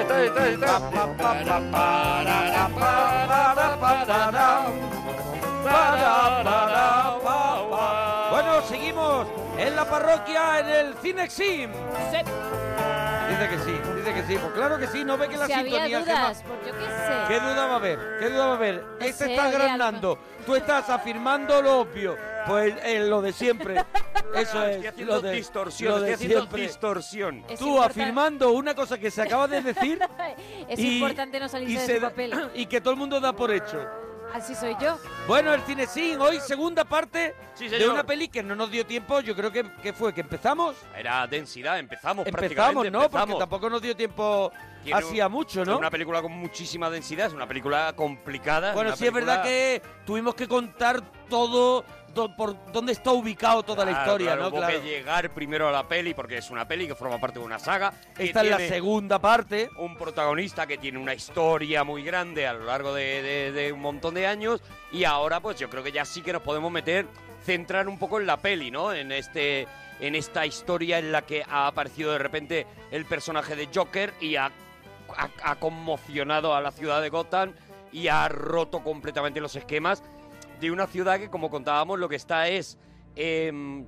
está, está, está. Bueno, seguimos en la parroquia en el Cinexim. Dice que sí, dice que sí. Pues claro que sí, no ve que la si había sintonía dudas, pues yo qué sé. ¿Qué duda va a haber? ¿Qué duda va a haber? No Este sé, está agrandando, tú estás afirmando lo obvio. Pues eh, lo de siempre. Eso es. Estoy haciendo lo de, distorsión, lo estoy de haciendo siempre. distorsión. Es Tú importante- afirmando una cosa que se acaba de decir Es y- importante no salirse de su da- papel. y que todo el mundo da por hecho. Así soy yo. Bueno, el Cinecin, hoy segunda parte Sí, de una peli que no nos dio tiempo. Yo creo que, que fue que empezamos. Era densidad, empezamos, Empezamos, prácticamente. ¿no? Porque tampoco nos dio tiempo hacía mucho, Es ¿no? una película con muchísima densidad, es una película complicada. Bueno, una sí es verdad que tuvimos que contar todo, do- por dónde está ubicado toda la historia, claro, ¿no? Hubo Claro. que llegar primero a la peli porque es una peli que forma parte de una saga. Esta es la segunda parte. Un protagonista que tiene una historia muy grande a lo largo de, de- de un montón de años y ahora pues yo creo que ya sí que nos podemos meter, centrar un poco en la peli, ¿no? En este en esta historia en la que ha aparecido de repente el personaje de Joker y ha, ha- ha conmocionado a la ciudad de Gotham y ha roto completamente los esquemas de una ciudad que, como contábamos, lo que está es em,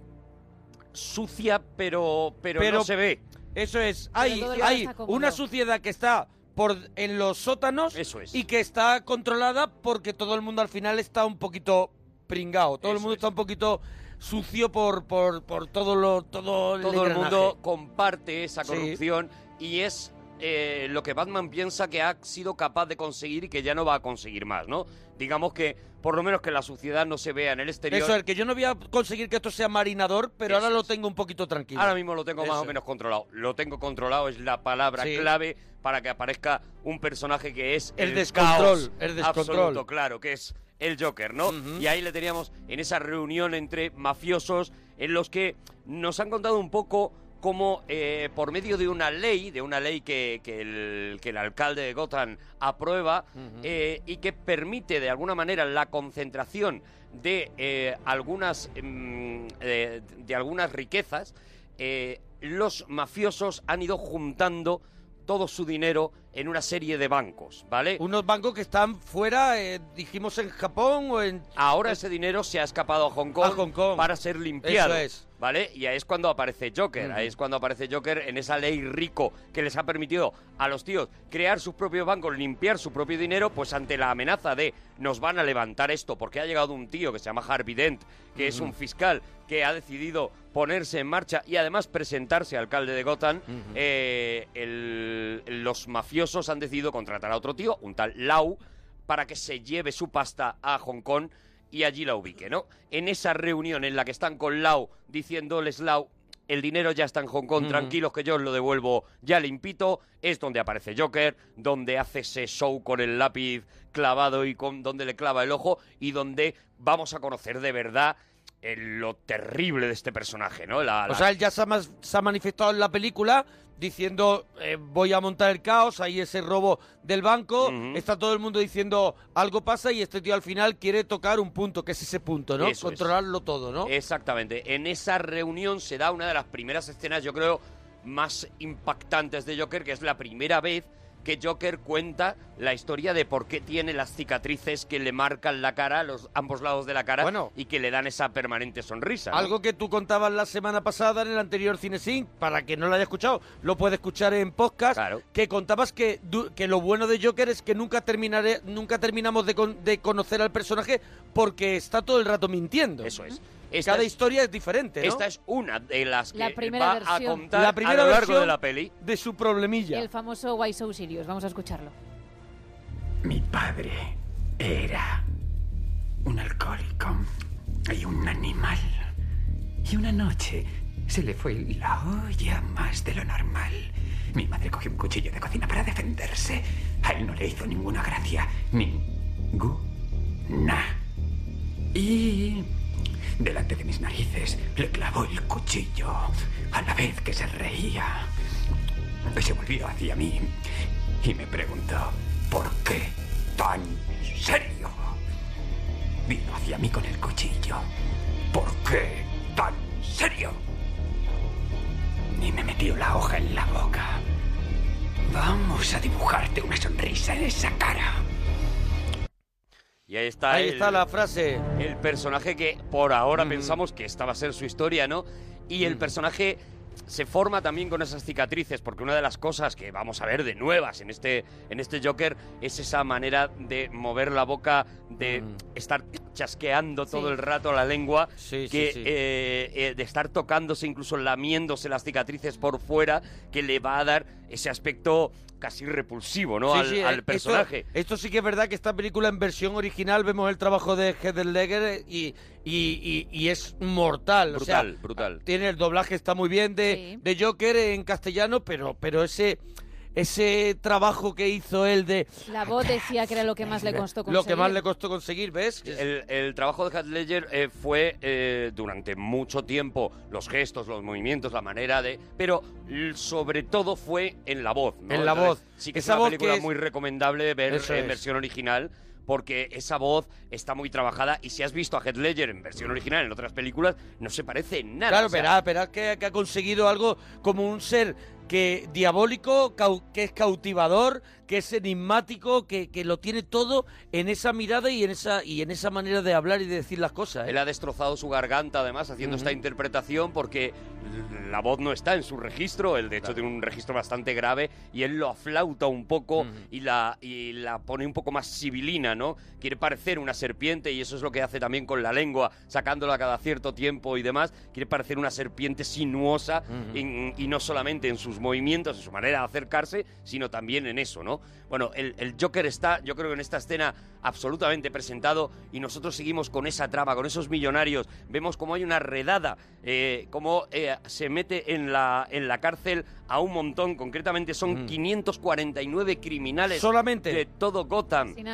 sucia, pero, pero, Pero- no se ve. Eso es, hay, hay una suciedad que está por en los sótanos Eso es. y que está controlada porque todo el mundo al final está un poquito pringado. Todo el mundo es. está un poquito sucio por, por, por todo lo todo, todo el mundo comparte esa Sí. corrupción y es eh, lo que Batman piensa que ha sido capaz de conseguir y que ya no va a conseguir más, ¿no? Digamos que por lo menos que la suciedad no se vea en el exterior. Eso es, que yo no voy a conseguir que esto sea marinador, pero Eso ahora lo tengo un poquito tranquilo. Ahora mismo lo tengo más o menos controlado. Lo tengo controlado es la palabra Sí. clave para que aparezca un personaje que es El el, descontrol, caos el descontrol. absoluto, claro, que es el Joker, ¿no? Y ahí le teníamos en esa reunión entre mafiosos en los que nos han contado un poco cómo eh, por medio de una ley, de una ley que, que el, que el alcalde de Gotham aprueba eh, y que permite de alguna manera la concentración de eh, algunas mm, de algunas riquezas, eh, los mafiosos han ido juntando todo su dinero en una serie de bancos, ¿vale? Unos bancos que están fuera, eh, dijimos en Japón o en... Ahora ese dinero se ha escapado a Hong Kong, A Hong Kong. para ser limpiado. Eso es. ¿Vale? Y ahí es cuando aparece Joker. Ahí es cuando aparece Joker en esa ley rico que les ha permitido a los tíos crear sus propios bancos, limpiar su propio dinero, pues ante la amenaza de nos van a levantar esto porque ha llegado un tío que se llama Harvey Dent, que es un fiscal que ha decidido ponerse en marcha y además presentarse alcalde de Gotham, eh, el- los mafiosos han decidido contratar a otro tío, un tal Lau, para que se lleve su pasta a Hong Kong y allí la ubique, ¿no? En esa reunión en la que están con Lau diciéndoles Lau, el dinero ya está en Hong Kong, tranquilos que yo os lo devuelvo ya limpito, es donde aparece Joker, donde hace ese show con el lápiz clavado y con donde le clava el ojo y donde vamos a conocer de verdad lo terrible de este personaje, ¿no? La- O la- sea, él ya se ha, mas- se ha manifestado en la película diciendo eh, voy a montar el caos, ahí ese robo del banco, está todo el mundo diciendo algo pasa y este tío al final quiere tocar un punto, que es ese punto, ¿no? Eso es. Controlarlo todo, ¿no? Exactamente. En esa reunión se da una de las primeras escenas, yo creo, más impactantes de Joker, que es la primera vez que Joker cuenta la historia de por qué tiene las cicatrices que le marcan la cara, los ambos lados de la cara, Bueno. y que le dan esa permanente sonrisa. ¿no? Algo que tú contabas la semana pasada en el anterior CineSync, para que no lo haya escuchado, lo puede escuchar en podcast, Claro. que contabas que, que lo bueno de Joker es que nunca terminaré, nunca terminamos de, con- de conocer al personaje porque está todo el rato mintiendo. Eso es. Esta Cada es- historia es diferente, ¿no? Esta es una de las que La primera va versión. a contar La primera a lo largo de la peli. de su problemilla. El famoso Why So Serious. Vamos a escucharlo. Mi padre era un alcohólico y un animal. Y una noche se le fue la olla más de lo normal. Mi madre cogió un cuchillo de cocina para defenderse. A él no le hizo ninguna gracia. Ninguna. Y delante de mis narices le clavó el cuchillo a la vez que se reía. Se volvió hacia mí y me preguntó, ¿por qué tan serio? Vino hacia mí con el cuchillo. ¿Por qué tan serio? Y me metió la hoja en la boca. Vamos a dibujarte una sonrisa en esa cara. Y ahí está, Ahí el, está la frase. el personaje que por ahora Mm. pensamos que esta va a ser su historia, ¿no? Y el Mm. personaje se forma también con esas cicatrices, porque una de las cosas que vamos a ver de nuevas en este, en este Joker es esa manera de mover la boca, de Mm. estar chasqueando todo Sí. el rato la lengua, Sí, que, sí. eh, eh, de estar tocándose, incluso lamiéndose las cicatrices por fuera, que le va a dar ese aspecto casi repulsivo, ¿no? Sí, al, sí, al esto- personaje. Esto, sí que es verdad que esta película en versión original vemos el trabajo de Heather Ledger y, y, y- y es mortal. o sea, Brutal, brutal. Tiene el doblaje, está muy bien de, Sí. de Joker en castellano, pero, pero ese, ese trabajo que hizo él de La voz decía que era lo que más le costó conseguir. lo que más le costó conseguir, ¿ves? El, el trabajo de Heath Ledger eh, fue eh, durante mucho tiempo los gestos, los movimientos, la manera de... Pero sobre todo fue en la voz, ¿no? En la voz. Sí que Esa es una película es- muy recomendable ver Eso en es. versión original porque esa voz está muy trabajada y si has visto a Heath Ledger en versión original en otras películas no se parece en nada. Claro, o sea, que, que ha conseguido algo como un ser que diabólico, que es cautivador, que es enigmático, que, que lo tiene todo en esa mirada y en esa y en esa manera de hablar y de decir las cosas. ¿eh? Él ha destrozado su garganta, además, haciendo esta interpretación, porque la voz no está en su registro. Él, de hecho, tiene un registro bastante grave y él lo aflauta un poco y, la, y la pone un poco más sibilina, ¿no? Quiere parecer una serpiente y eso es lo que hace también con la lengua, sacándola cada cierto tiempo y demás. Quiere parecer una serpiente sinuosa en- y no solamente en sus movimientos, en su manera de acercarse, sino también en eso, ¿no? Bueno, el, el Joker está, yo creo que en esta escena absolutamente presentado y nosotros seguimos con esa trama, con esos millonarios. Vemos cómo hay una redada, eh, cómo eh, se mete en la, en la cárcel a un montón, concretamente son 549 criminales Solamente. de todo Gotham Sí,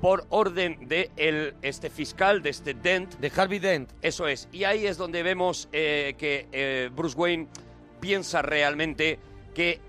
por orden de el, este fiscal, de este Dent. De Harvey Dent. Eso es. Y ahí es donde vemos eh, que eh, Bruce Wayne piensa realmente que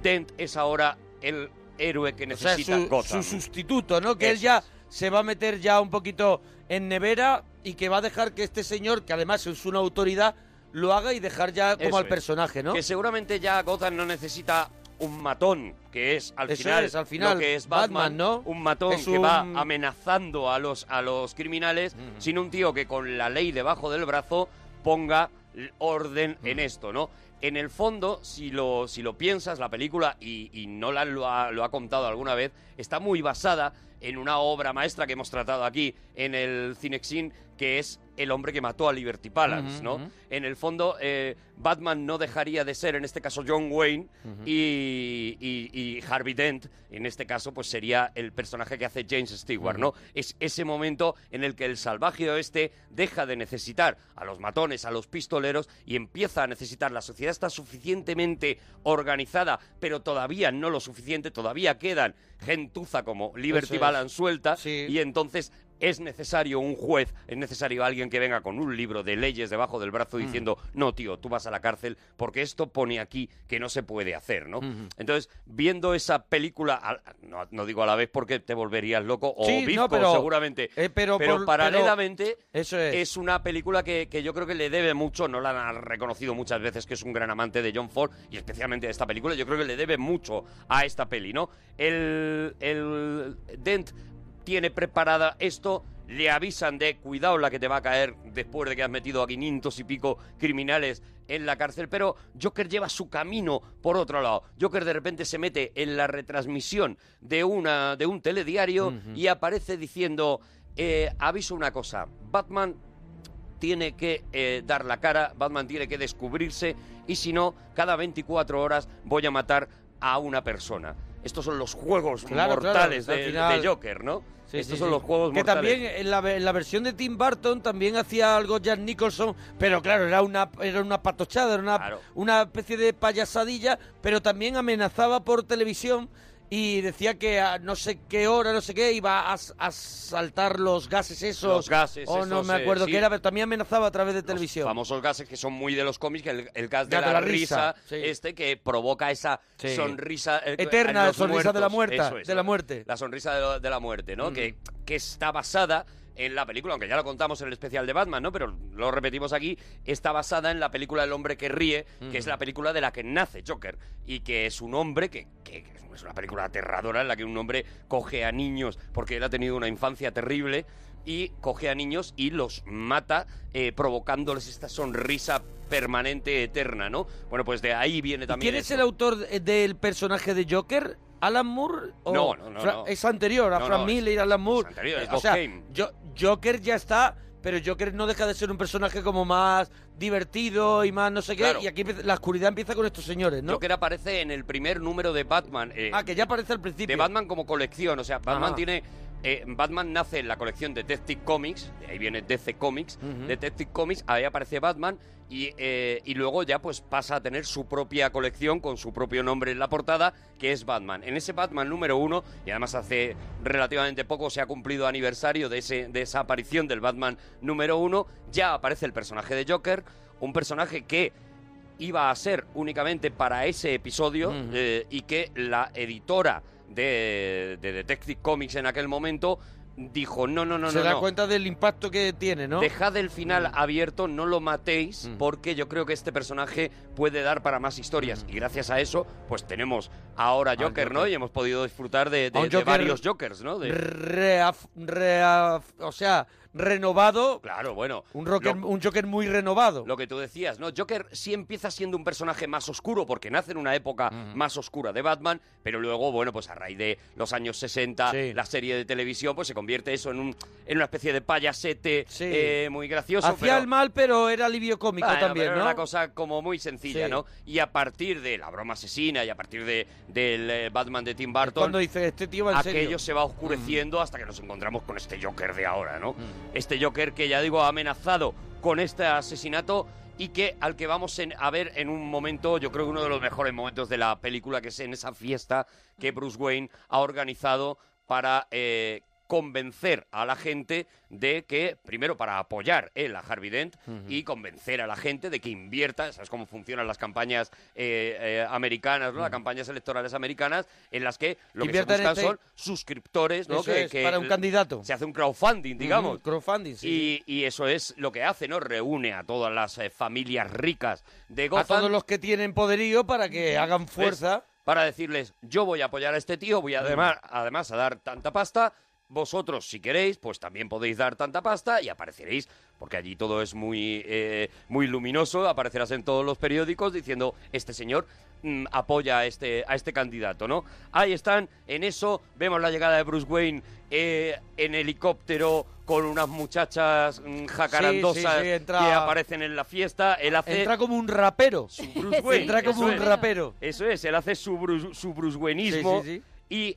Dent es ahora el héroe que O sea, necesita su, Gotham. su sustituto, ¿no? Que él ya se va a meter ya un poquito en nevera y que va a dejar que este señor, que además es una autoridad, lo haga y dejar ya como Eso al es. personaje, ¿no? Que seguramente ya Gotham no necesita un matón, que es al Eso final, es, al final, lo que es Batman, Batman, ¿no? Un matón Es que va amenazando a los, a los criminales, sino un tío que con la ley debajo del brazo ponga orden en esto, ¿no? En el fondo, si lo, si lo piensas, la película, y, y Nolan lo ha, lo ha contado alguna vez, está muy basada en una obra maestra que hemos tratado aquí en el Cinexin, que es El hombre que mató a Liberty Balance, ¿no? En el fondo, eh, Batman no dejaría de ser, en este caso, John Wayne y, y- y Harvey Dent, en este caso, pues sería el personaje que hace James Stewart, ¿no? Es ese momento en el que el salvaje oeste deja de necesitar a los matones, a los pistoleros y empieza a necesitar. La sociedad está suficientemente organizada, pero todavía no lo suficiente, todavía quedan gentuza como Liberty. Balance suelta Sí. y entonces es necesario un juez, es necesario alguien que venga con un libro de leyes debajo del brazo diciendo, no, tío, tú vas a la cárcel porque esto pone aquí que no se puede hacer, ¿no? Entonces, viendo esa película, al- no, no digo a la vez porque te volverías loco, o Sí, no, pero- seguramente, eh, pero por- paralelamente Eso es. es una película que, que yo creo que le debe mucho, no la han reconocido muchas veces que es un gran amante de John Ford y especialmente de esta película, yo creo que le debe mucho a esta peli, ¿no? El, el Dent tiene preparada esto, le avisan de cuidado la que te va a caer después de que has metido a 500 y pico criminales en la cárcel, pero Joker lleva su camino por otro lado. Joker de repente se mete en la retransmisión de, una, de un telediario y aparece diciendo, eh, aviso una cosa, Batman tiene que eh, dar la cara, Batman tiene que descubrirse y si no, cada 24 horas voy a matar a una persona. Estos son los juegos Claro, mortales al de, final- de Joker, ¿no? Sí, Estos sí, son sí. los juegos que mortales. también en la, en la versión de Tim Burton también hacía algo Jack Nicholson, pero claro, era una era una patochada, era una, Claro. una especie de payasadilla, pero también amenazaba por televisión y decía que a no sé qué hora, no sé qué, iba a, a saltar los gases esos. Los gases O no esos, me eh, acuerdo sí. qué era, pero también amenazaba a través de Los televisión. famosos gases que son muy de los cómics, que el, el gas de la, risa, sí. este que provoca esa Sí. sonrisa eh, Eterna, en los sonrisa de la muerta, Eso es, de la muerte. La sonrisa de, la- de la muerte, ¿no? Mm. Que, que está basada en la película, aunque ya lo contamos en el especial de Batman, ¿no? Pero lo repetimos aquí, está basada en la película El hombre que ríe, que es la película de la que nace Joker, y que es un hombre que, que- que es una película aterradora en la que un hombre coge a niños porque él ha tenido una infancia terrible y coge a niños y los mata eh, provocándoles esta sonrisa permanente eterna, ¿no? Bueno, pues de ahí viene también ¿Quién es el autor de- del personaje de Joker? ¿Alan Moore? O No, no, no, Fra- no. Es anterior a Frank Miller y Alan Moore. anterior, es o sea, Joker ya está, pero Joker no deja de ser un personaje como más divertido y más no sé qué. Claro. Y aquí la oscuridad empieza con estos señores, ¿no? Joker aparece en el primer número de Batman. eh, Ah, que ya aparece al principio. de Batman como colección. O sea, Batman Ajá. tiene. Eh, Batman nace en la colección Detective Comics, de ahí viene DC Comics. Detective Comics, ahí aparece Batman y, eh, y luego ya pues pasa a tener su propia colección con su propio nombre en la portada, que es Batman. En ese Batman número uno, y además hace relativamente poco se ha cumplido aniversario de, ese, de esa aparición del Batman número uno, ya aparece el personaje de Joker, un personaje que iba a ser únicamente para ese episodio eh, y que la editora de, de Detective Comics en aquel momento dijo no no no Se no da no cuenta del impacto que tiene, ¿no? dejad el final abierto no lo matéis Mm. porque yo creo que este personaje puede dar para más historias y gracias a eso pues tenemos ahora Joker, ¿no? Y hemos podido disfrutar de, de- A un de Joker varios Jokers no De- o sea, renovado. claro bueno Un, Joker, lo- un Joker muy renovado. Lo que tú decías, ¿no? Joker sí empieza siendo un personaje más oscuro porque nace en una época más oscura de Batman, pero luego, bueno, pues a raíz de los años 60, Sí. la serie de televisión, pues se convierte eso en, un, en una especie de payasete Sí. eh, muy gracioso. Hacía pero- el mal, pero era alivio cómico Bueno, también, pero era ¿no? una cosa como muy sencilla, Sí. ¿no? Y a partir de la broma asesina y a partir de, del eh, Batman de Tim Burton, Cuando dice, este tío va en serio. aquello se va oscureciendo hasta que nos encontramos con este Joker de ahora, ¿no? Este Joker que ya digo ha amenazado con este asesinato y que al que vamos a ver en un momento, yo creo que uno de los mejores momentos de la película, que es en esa fiesta que Bruce Wayne ha organizado para eh, convencer a la gente de que, primero para apoyar él a Harvey Dent y convencer a la gente de que invierta, ¿sabes cómo funcionan las campañas eh, eh, americanas, ¿no? las campañas electorales americanas, en las que lo que se buscan este- son suscriptores, ¿no? Eso que, es, que para un candidato. Se hace un crowdfunding, digamos. Crowdfunding, sí. Y, y eso es lo que hace, ¿no? Reúne a todas las eh, familias ricas de Gotham. A todos los que tienen poderío para que hagan ¿ves? fuerza. Para decirles, yo voy a apoyar a este tío, voy además, además a dar tanta pasta. Vosotros, si queréis, pues también podéis dar tanta pasta y apareceréis, porque allí todo es muy, eh, muy luminoso, aparecerás en todos los periódicos diciendo, este señor mm, apoya a este, a este candidato, ¿no? Ahí están, en eso vemos la llegada de Bruce Wayne eh, en helicóptero con unas muchachas mm, jacarandosas Sí, sí, sí, entra- que aparecen en la fiesta. Él hace Entra como un rapero. su Bruce Wayne. Entra como eso un es. rapero. Eso es, él hace su, Bruce, su Bruce Wayneismo Sí, sí, y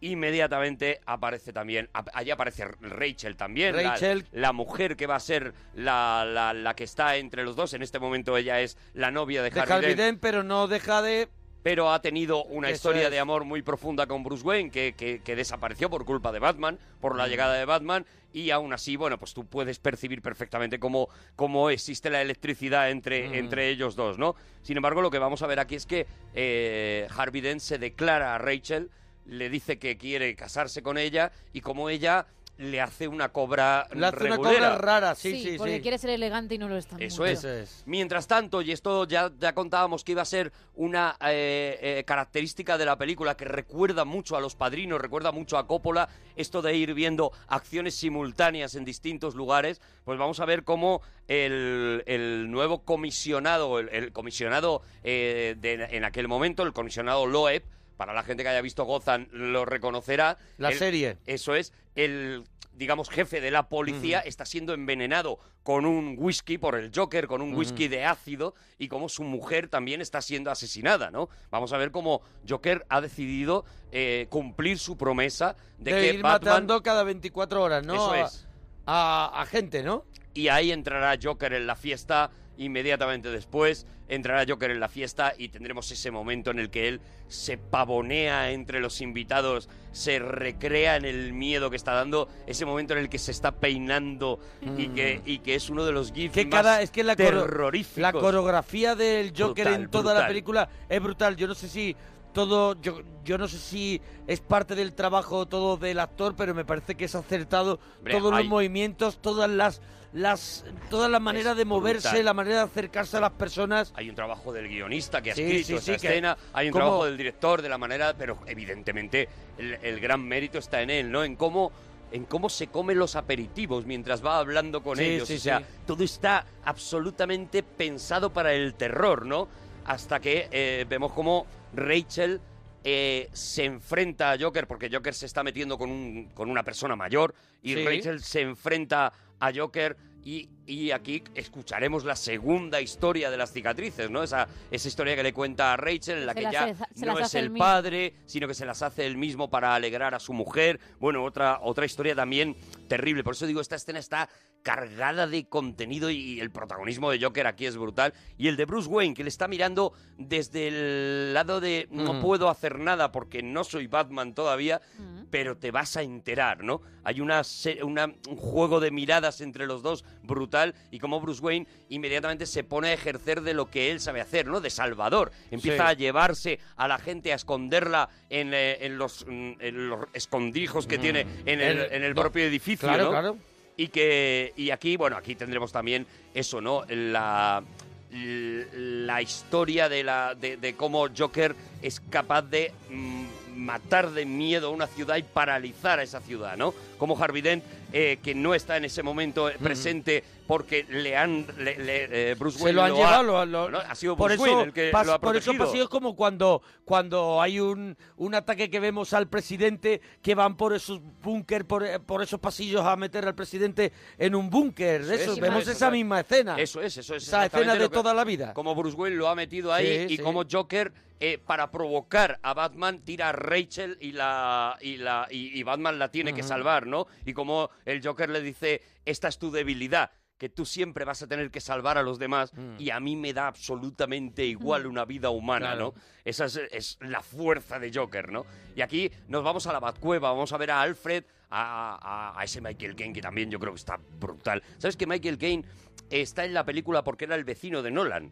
inmediatamente aparece también, allí aparece Rachel también, Rachel. La, mujer que va a ser la, la- la que está entre los dos, en este momento ella es la novia de, De Harvey Harvey Dent, pero no deja de... pero ha tenido una Eso historia es. de amor muy profunda con Bruce Wayne que, que- que desapareció por culpa de Batman, por Mm. la llegada de Batman, y aún así, bueno, pues tú puedes percibir perfectamente cómo, cómo existe la electricidad entre, Mm. entre ellos dos, ¿no? Sin embargo, lo que vamos a ver aquí es que eh, Harvey Dent se declara a Rachel, le dice que quiere casarse con ella, y como ella le hace una cobra Le hace una cobra rara, sí, sí, porque sí. quiere ser elegante y no lo está Eso es. Eso es. Mientras tanto, y esto ya, ya contábamos que iba a ser una eh, eh, característica de la película que recuerda mucho a los padrinos, recuerda mucho a Coppola, esto de ir viendo acciones simultáneas en distintos lugares, pues vamos a ver cómo el, el nuevo comisionado, el, el comisionado eh, de- en aquel momento, el comisionado Loeb, para la gente que haya visto Gotham lo reconocerá. La el- serie. Eso es, el digamos jefe de la policía está siendo envenenado con un whisky por el Joker, con un whisky de ácido y como su mujer también está siendo asesinada, ¿no? Vamos a ver cómo Joker ha decidido eh, cumplir su promesa de, De, que ir Batman matando cada 24 horas, ¿no? Eso A- es. A, a gente, ¿no? y ahí entrará Joker en la fiesta. Inmediatamente después entrará Joker en la fiesta y tendremos ese momento en el que él se pavonea entre los invitados, se recrea en el miedo que está dando, ese momento en el que se está peinando y, que, y que es uno de los gifs Que más cada, es que la, terroríficos. la coreografía del Joker Brutal, en toda la película es brutal. Yo no sé si todo, yo, yo no sé si es parte del trabajo todo del actor, pero me parece que es acertado Hombre, todos hay- los movimientos, todas las, las, todas las maneras de moverse, brutal. la manera de acercarse a las personas. Hay un trabajo del guionista que ha Sí, escrito sí, esa sí, que- escena, hay un cómo- trabajo del director, de la manera, pero evidentemente el, el gran mérito está en él, ¿no? En cómo en cómo se comen los aperitivos mientras va hablando con Sí, ellos. sí, o sea, sí. todo está absolutamente pensado para el terror, ¿no? Hasta que eh, vemos cómo Rachel eh, se enfrenta a Joker, porque Joker se está metiendo con, un, con una persona mayor, y Sí. Rachel se enfrenta a Joker. Y, y aquí escucharemos la segunda historia de las cicatrices, ¿no? Esa, esa historia que le cuenta a Rachel, en la Se que las ya hace- no es el mismo. padre, sino que se las hace él mismo para alegrar a su mujer. Bueno, otra, otra historia también terrible. Por eso digo, esta escena está cargada de contenido y el protagonismo de Joker aquí es brutal. Y el de Bruce Wayne, que le está mirando desde el lado de no Mm. puedo hacer nada porque no soy Batman todavía, Mm. pero te vas a enterar, ¿no? Hay una, se- una- un juego de miradas entre los dos brutal y como Bruce Wayne inmediatamente se pone a ejercer de lo que él sabe hacer, ¿no? De salvador. Empieza Sí. a llevarse a la gente a esconderla en, eh, en los, mm, en los escondrijos que Mm. tiene en el, El- en el no, propio edificio, claro, ¿no? claro. Y que y aquí, bueno, aquí tendremos también eso, ¿no? La la historia de la de, cómo Joker es capaz de mm, matar de miedo a una ciudad y paralizar a esa ciudad, ¿no? Como Harvey Dent, eh, que no está en ese momento eh, presente porque le han le- le- eh, Bruce Se lo han ha- llevado, lo- lo- ¿no? ha sido por Bruce eso, Wayne el que pas- lo ha por eso protegido. pasillos como cuando, cuando hay un, un ataque que vemos al presidente que van por esos búnker, por, eh, por esos pasillos a meter al presidente en un búnker. Eso Eso, es, vemos eso esa es. misma escena. Eso es, eso es. Esa escena de que- toda la vida. Como Bruce Wayne lo ha metido ahí Sí, y sí. como Joker, eh, para provocar a Batman, tira a Rachel y la y la y, y Batman la tiene que salvar, ¿no? Y como el Joker le dice, esta es tu debilidad que tú siempre vas a tener que salvar a los demás Mm. y a mí me da absolutamente igual una vida humana, Claro. ¿no? Esa es, es la fuerza de Joker, ¿no? Y aquí nos vamos a la Batcueva, vamos a ver a Alfred, a, a- a ese Michael Caine que también yo creo que está brutal. ¿Sabes que Michael Caine está en la película porque era el vecino de Nolan?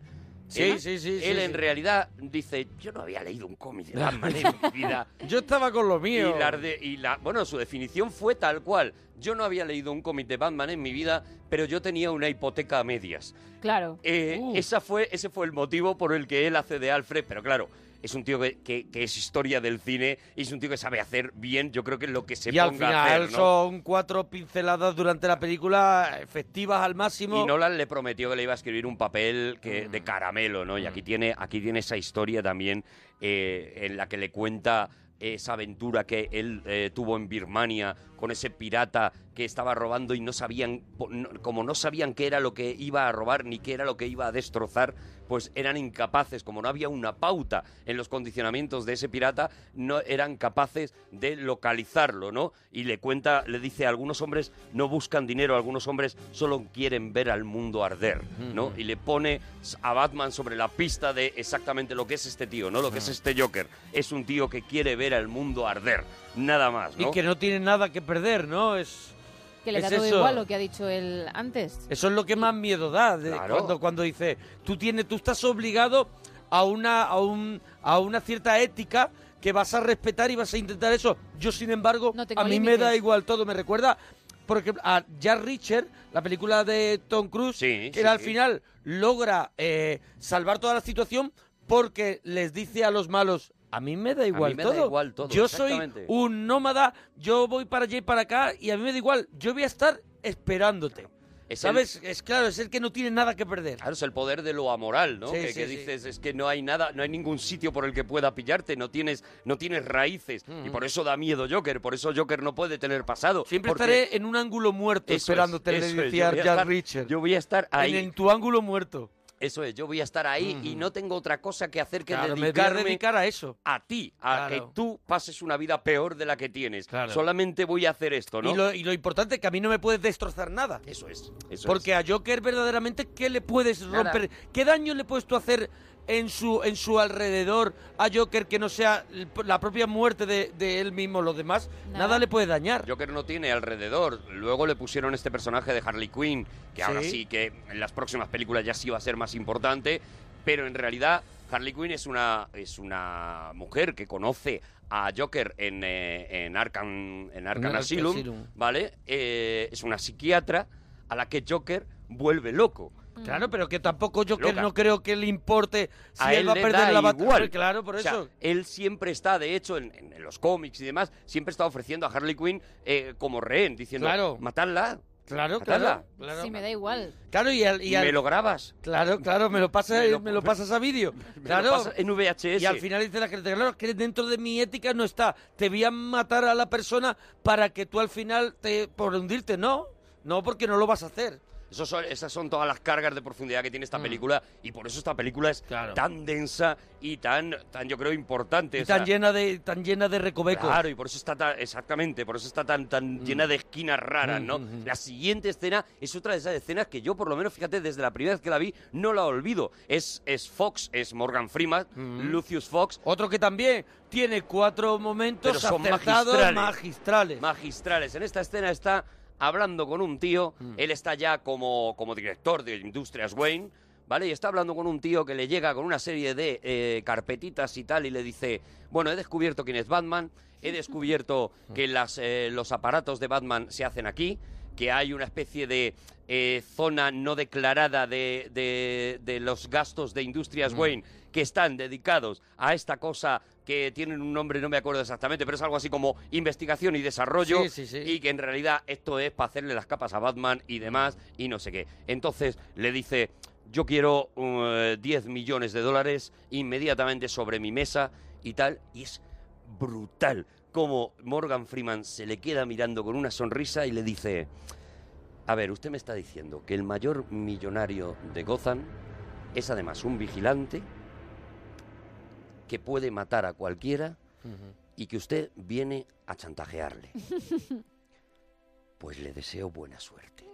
Sí, Él- sí, sí, sí, Él sí. en realidad dice, yo no había leído un cómic de Batman en mi vida. Yo estaba con lo mío. Y la, y la- bueno, su definición fue tal cual. Yo no había leído un cómic de Batman en mi vida, pero yo tenía una hipoteca a medias. Claro. Eh, Uh. esa fue, ese fue el motivo por el que él hace de Alfred, pero claro, es un tío que, que- que es historia del cine y es un tío que sabe hacer bien, yo creo que lo que se y al ponga a final hacer, ¿no? son cuatro pinceladas durante la película efectivas al máximo. Y Nolan le prometió que le iba a escribir un papel que, Mm. de caramelo, ¿no? Y aquí tiene, aquí tiene esa historia también eh, en la que le cuenta esa aventura que él eh, tuvo en Birmania con ese pirata que estaba robando y no sabían, como no sabían qué era lo que iba a robar ni qué era lo que iba a destrozar, pues eran incapaces, como no había una pauta en los condicionamientos de ese pirata, no eran capaces de localizarlo, ¿no? Y le cuenta, le dice, algunos hombres no buscan dinero, algunos hombres solo quieren ver al mundo arder, ¿no? Y le pone a Batman sobre la pista de exactamente lo que es este tío, ¿no? Lo que es este Joker. Es un tío que quiere ver al mundo arder, nada más, ¿no? Y que no tiene nada que perder, ¿no? Es Que le es da todo eso. igual lo que ha dicho él antes. Eso es lo que más miedo da de Claro. cuando, cuando dice, tú tienes, tú estás obligado a una, a un, a una cierta ética que vas a respetar y vas a intentar eso. Yo, sin embargo, tengo a mí me límites. da igual todo. Me recuerda, por ejemplo, a Jack Reacher, la película de Tom Cruise, Sí, que sí, al sí. final logra eh, salvar toda la situación porque les dice a los malos, a mí me da igual me da todo. igual todo, Yo soy un nómada, yo voy para allá y para acá y a mí me da igual. Yo voy a estar esperándote. Es el- ¿Sabes? Es claro, es el que no tiene nada que perder. Claro, es el poder de lo amoral, ¿no? Sí, que sí, que sí. dices, es que no hay nada, no hay ningún sitio por el que pueda pillarte, no tienes, no tienes raíces. Mm. Y por eso da miedo Joker, por eso Joker no puede tener pasado. Siempre porque estaré en un ángulo muerto eso es, esperándote, le eso es, decía yo a Jack estar- Reacher. Yo voy a estar ahí. En, en tu ángulo muerto. Eso es, yo voy a estar ahí y no tengo otra cosa que hacer que Claro, me voy a dedicarme dedicar a eso. a ti, a Claro. que tú pases una vida peor de la que tienes. Claro. Solamente voy a hacer esto, ¿no? Y, lo, y lo importante es que a mí no me puedes destrozar nada. Eso es, eso Porque a Joker verdaderamente, ¿qué le puedes Nada. romper? ¿Qué daño le puedes tú hacer en su, en su alrededor a Joker que no sea la propia muerte de, de él mismo? Los demás, nada, Nada. le puede dañar. Joker no tiene alrededor. Luego le pusieron este personaje de Harley Quinn, que ahora Sí. que en las próximas películas ya sí va a ser más importante. pero en realidad Harley Quinn es una, es una mujer que conoce a Joker en, eh, en Arkham, en Arkham Arkham Asylum, Asylum. ¿vale? Eh, es una psiquiatra a la que Joker vuelve loco. Claro, pero que tampoco yo que no creo que le importe si a él, él va a le perder da la batalla. Claro, por O sea, eso. él siempre está, de hecho, en, los cómics y demás, siempre está ofreciendo a Harley Quinn eh, como rehén, diciendo, Claro. matarla, Claro, claro. Claro, Sí, me da igual. Claro, y, al, y Y al- me lo grabas. Claro, claro, me lo, pasa, Me me lo- lo, pasas a vídeo. Me lo Claro. pasas en VHS. Y al final dice la gente, claro, que dentro de mi ética no está. Te voy a matar a la persona para que tú al final te por hundirte. No, no, porque no lo vas a hacer. Son- esas son todas las cargas de profundidad que tiene esta película y por eso esta película es Mm. Claro. tan densa y tan, tan yo creo, importante. Y sea, tan llena de, tan llena de recovecos. Claro, y por eso está tan, exactamente, por eso está tan, tan llena de esquinas raras, Mm, ¿no? mm, mm. La siguiente escena es otra de esas escenas que yo, por lo menos, fíjate, desde la primera vez que la vi, no la olvido. Es, es Fox, es Morgan Freeman, Mm. Lucius Fox, Otro que también tiene cuatro momentos Pero son magistrales. magistrales. magistrales. En esta escena está hablando con un tío, Mm. él está ya como, como director de Industrias Wayne, ¿vale? Y está hablando con un tío que le llega con una serie de eh, carpetitas y tal y le dice, bueno, he descubierto quién es Batman, he descubierto que las, eh, los aparatos de Batman se hacen aquí, que hay una especie de eh, zona no declarada de, de- de los gastos de Industrias Mm. Wayne que están dedicados a esta cosa que tienen un nombre, no me acuerdo exactamente, pero es algo así como investigación y desarrollo Sí, sí, sí. y que en realidad esto es para hacerle las capas a Batman y demás y no sé qué. Entonces le dice, yo quiero uh, 10 millones de dólares inmediatamente sobre mi mesa y tal, y es brutal como Morgan Freeman se le queda mirando con una sonrisa y le dice, a ver, usted me está diciendo que el mayor millonario de Gotham es además un vigilante que puede matar a cualquiera y que usted viene a chantajearle. Pues le deseo buena suerte.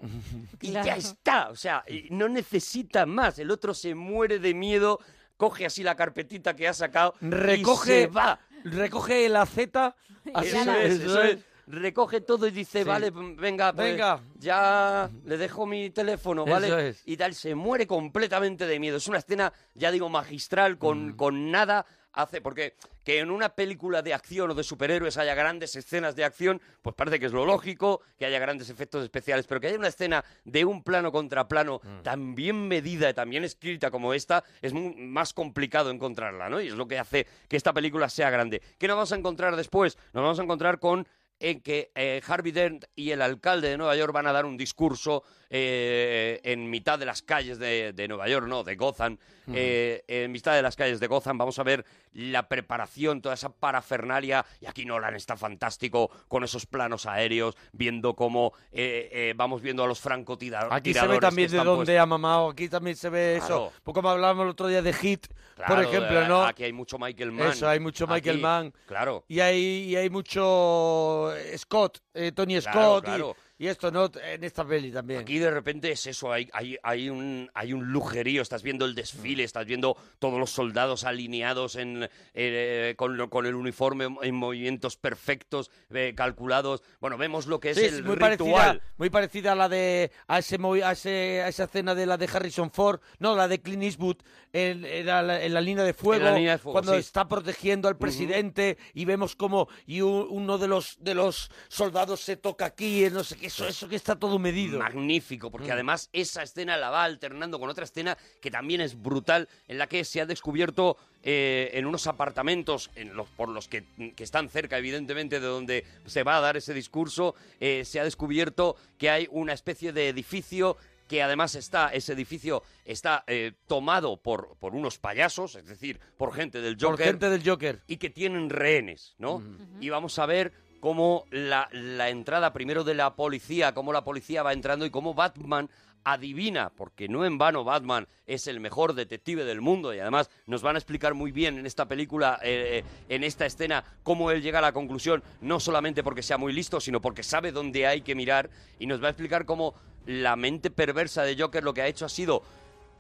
Y ya está, o sea, no necesita más. El otro se muere de miedo, coge así la carpetita que ha sacado Recoge- y se va. Recoge la Z. así, Eso es, eso. Recoge todo y dice, Sí. vale, venga, pues, Venga. ya le dejo mi teléfono, ¿vale? Eso es. Y tal, se muere completamente de miedo. Es una escena, ya digo, magistral, con, Mm. con nada hace, porque que en una película de acción o de superhéroes haya grandes escenas de acción, pues parece que es lo lógico, que haya grandes efectos especiales, pero que haya una escena de un plano contra plano Mm. tan bien medida y tan bien escrita como esta, es más complicado encontrarla, ¿no? Y es lo que hace que esta película sea grande. ¿Qué nos vamos a encontrar después? Nos vamos a encontrar con en que eh, Harvey Dent y el alcalde de Nueva York van a dar un discurso eh, en mitad de las calles de, de Nueva York, no, de Gotham. Eh, en mitad de las calles de Gotham vamos a ver la preparación, toda esa parafernalia. Y aquí Nolan está fantástico con esos planos aéreos, viendo cómo eh, eh, vamos viendo a los francotiradores. Aquí se ve también de dónde ha mamado, aquí también se ve Claro. eso. Pues como hablábamos el otro día de Hit, por ejemplo, ¿no? Aquí hay mucho Michael Mann. Eso, hay mucho Michael Aquí, Mann. Claro. Y hay, y hay mucho eh, Scott, eh, Tony Scott, claro. Y, esto, ¿no? En esta peli también. Aquí de repente es eso, hay, hay, hay, un, hay un lujerío, estás viendo el desfile, estás viendo todos los soldados alineados en, eh, con, lo- con el uniforme en movimientos perfectos, eh, calculados. Bueno, vemos lo que es Sí, el muy ritual. parecida, muy parecida a la de a ese a, ese- a esa escena de la de Harrison Ford, no, la de Clint Eastwood en, en la, en la línea de fuego, En la línea de fuego, cuando sí. está protegiendo al presidente y vemos como y un- uno de los de los soldados se toca aquí, no sé qué, eso, eso que está todo medido. magnífico, porque Mm. además esa escena la va alternando con otra escena que también es brutal, en la que se ha descubierto eh, en unos apartamentos en los, por los que, que están cerca, evidentemente, de donde se va a dar ese discurso, eh, se ha descubierto que hay una especie de edificio que además está, ese edificio está eh, tomado por, por unos payasos, es decir, por gente del Por Joker gente del Joker. y que tienen rehenes, ¿no? Y vamos a ver cómo la, la entrada primero de la policía, cómo la policía va entrando y cómo Batman adivina, porque no en vano Batman es el mejor detective del mundo y además nos van a explicar muy bien en esta película, eh, eh, en esta escena, cómo él llega a la conclusión, no solamente porque sea muy listo, sino porque sabe dónde hay que mirar y nos va a explicar cómo la mente perversa de Joker lo que ha hecho ha sido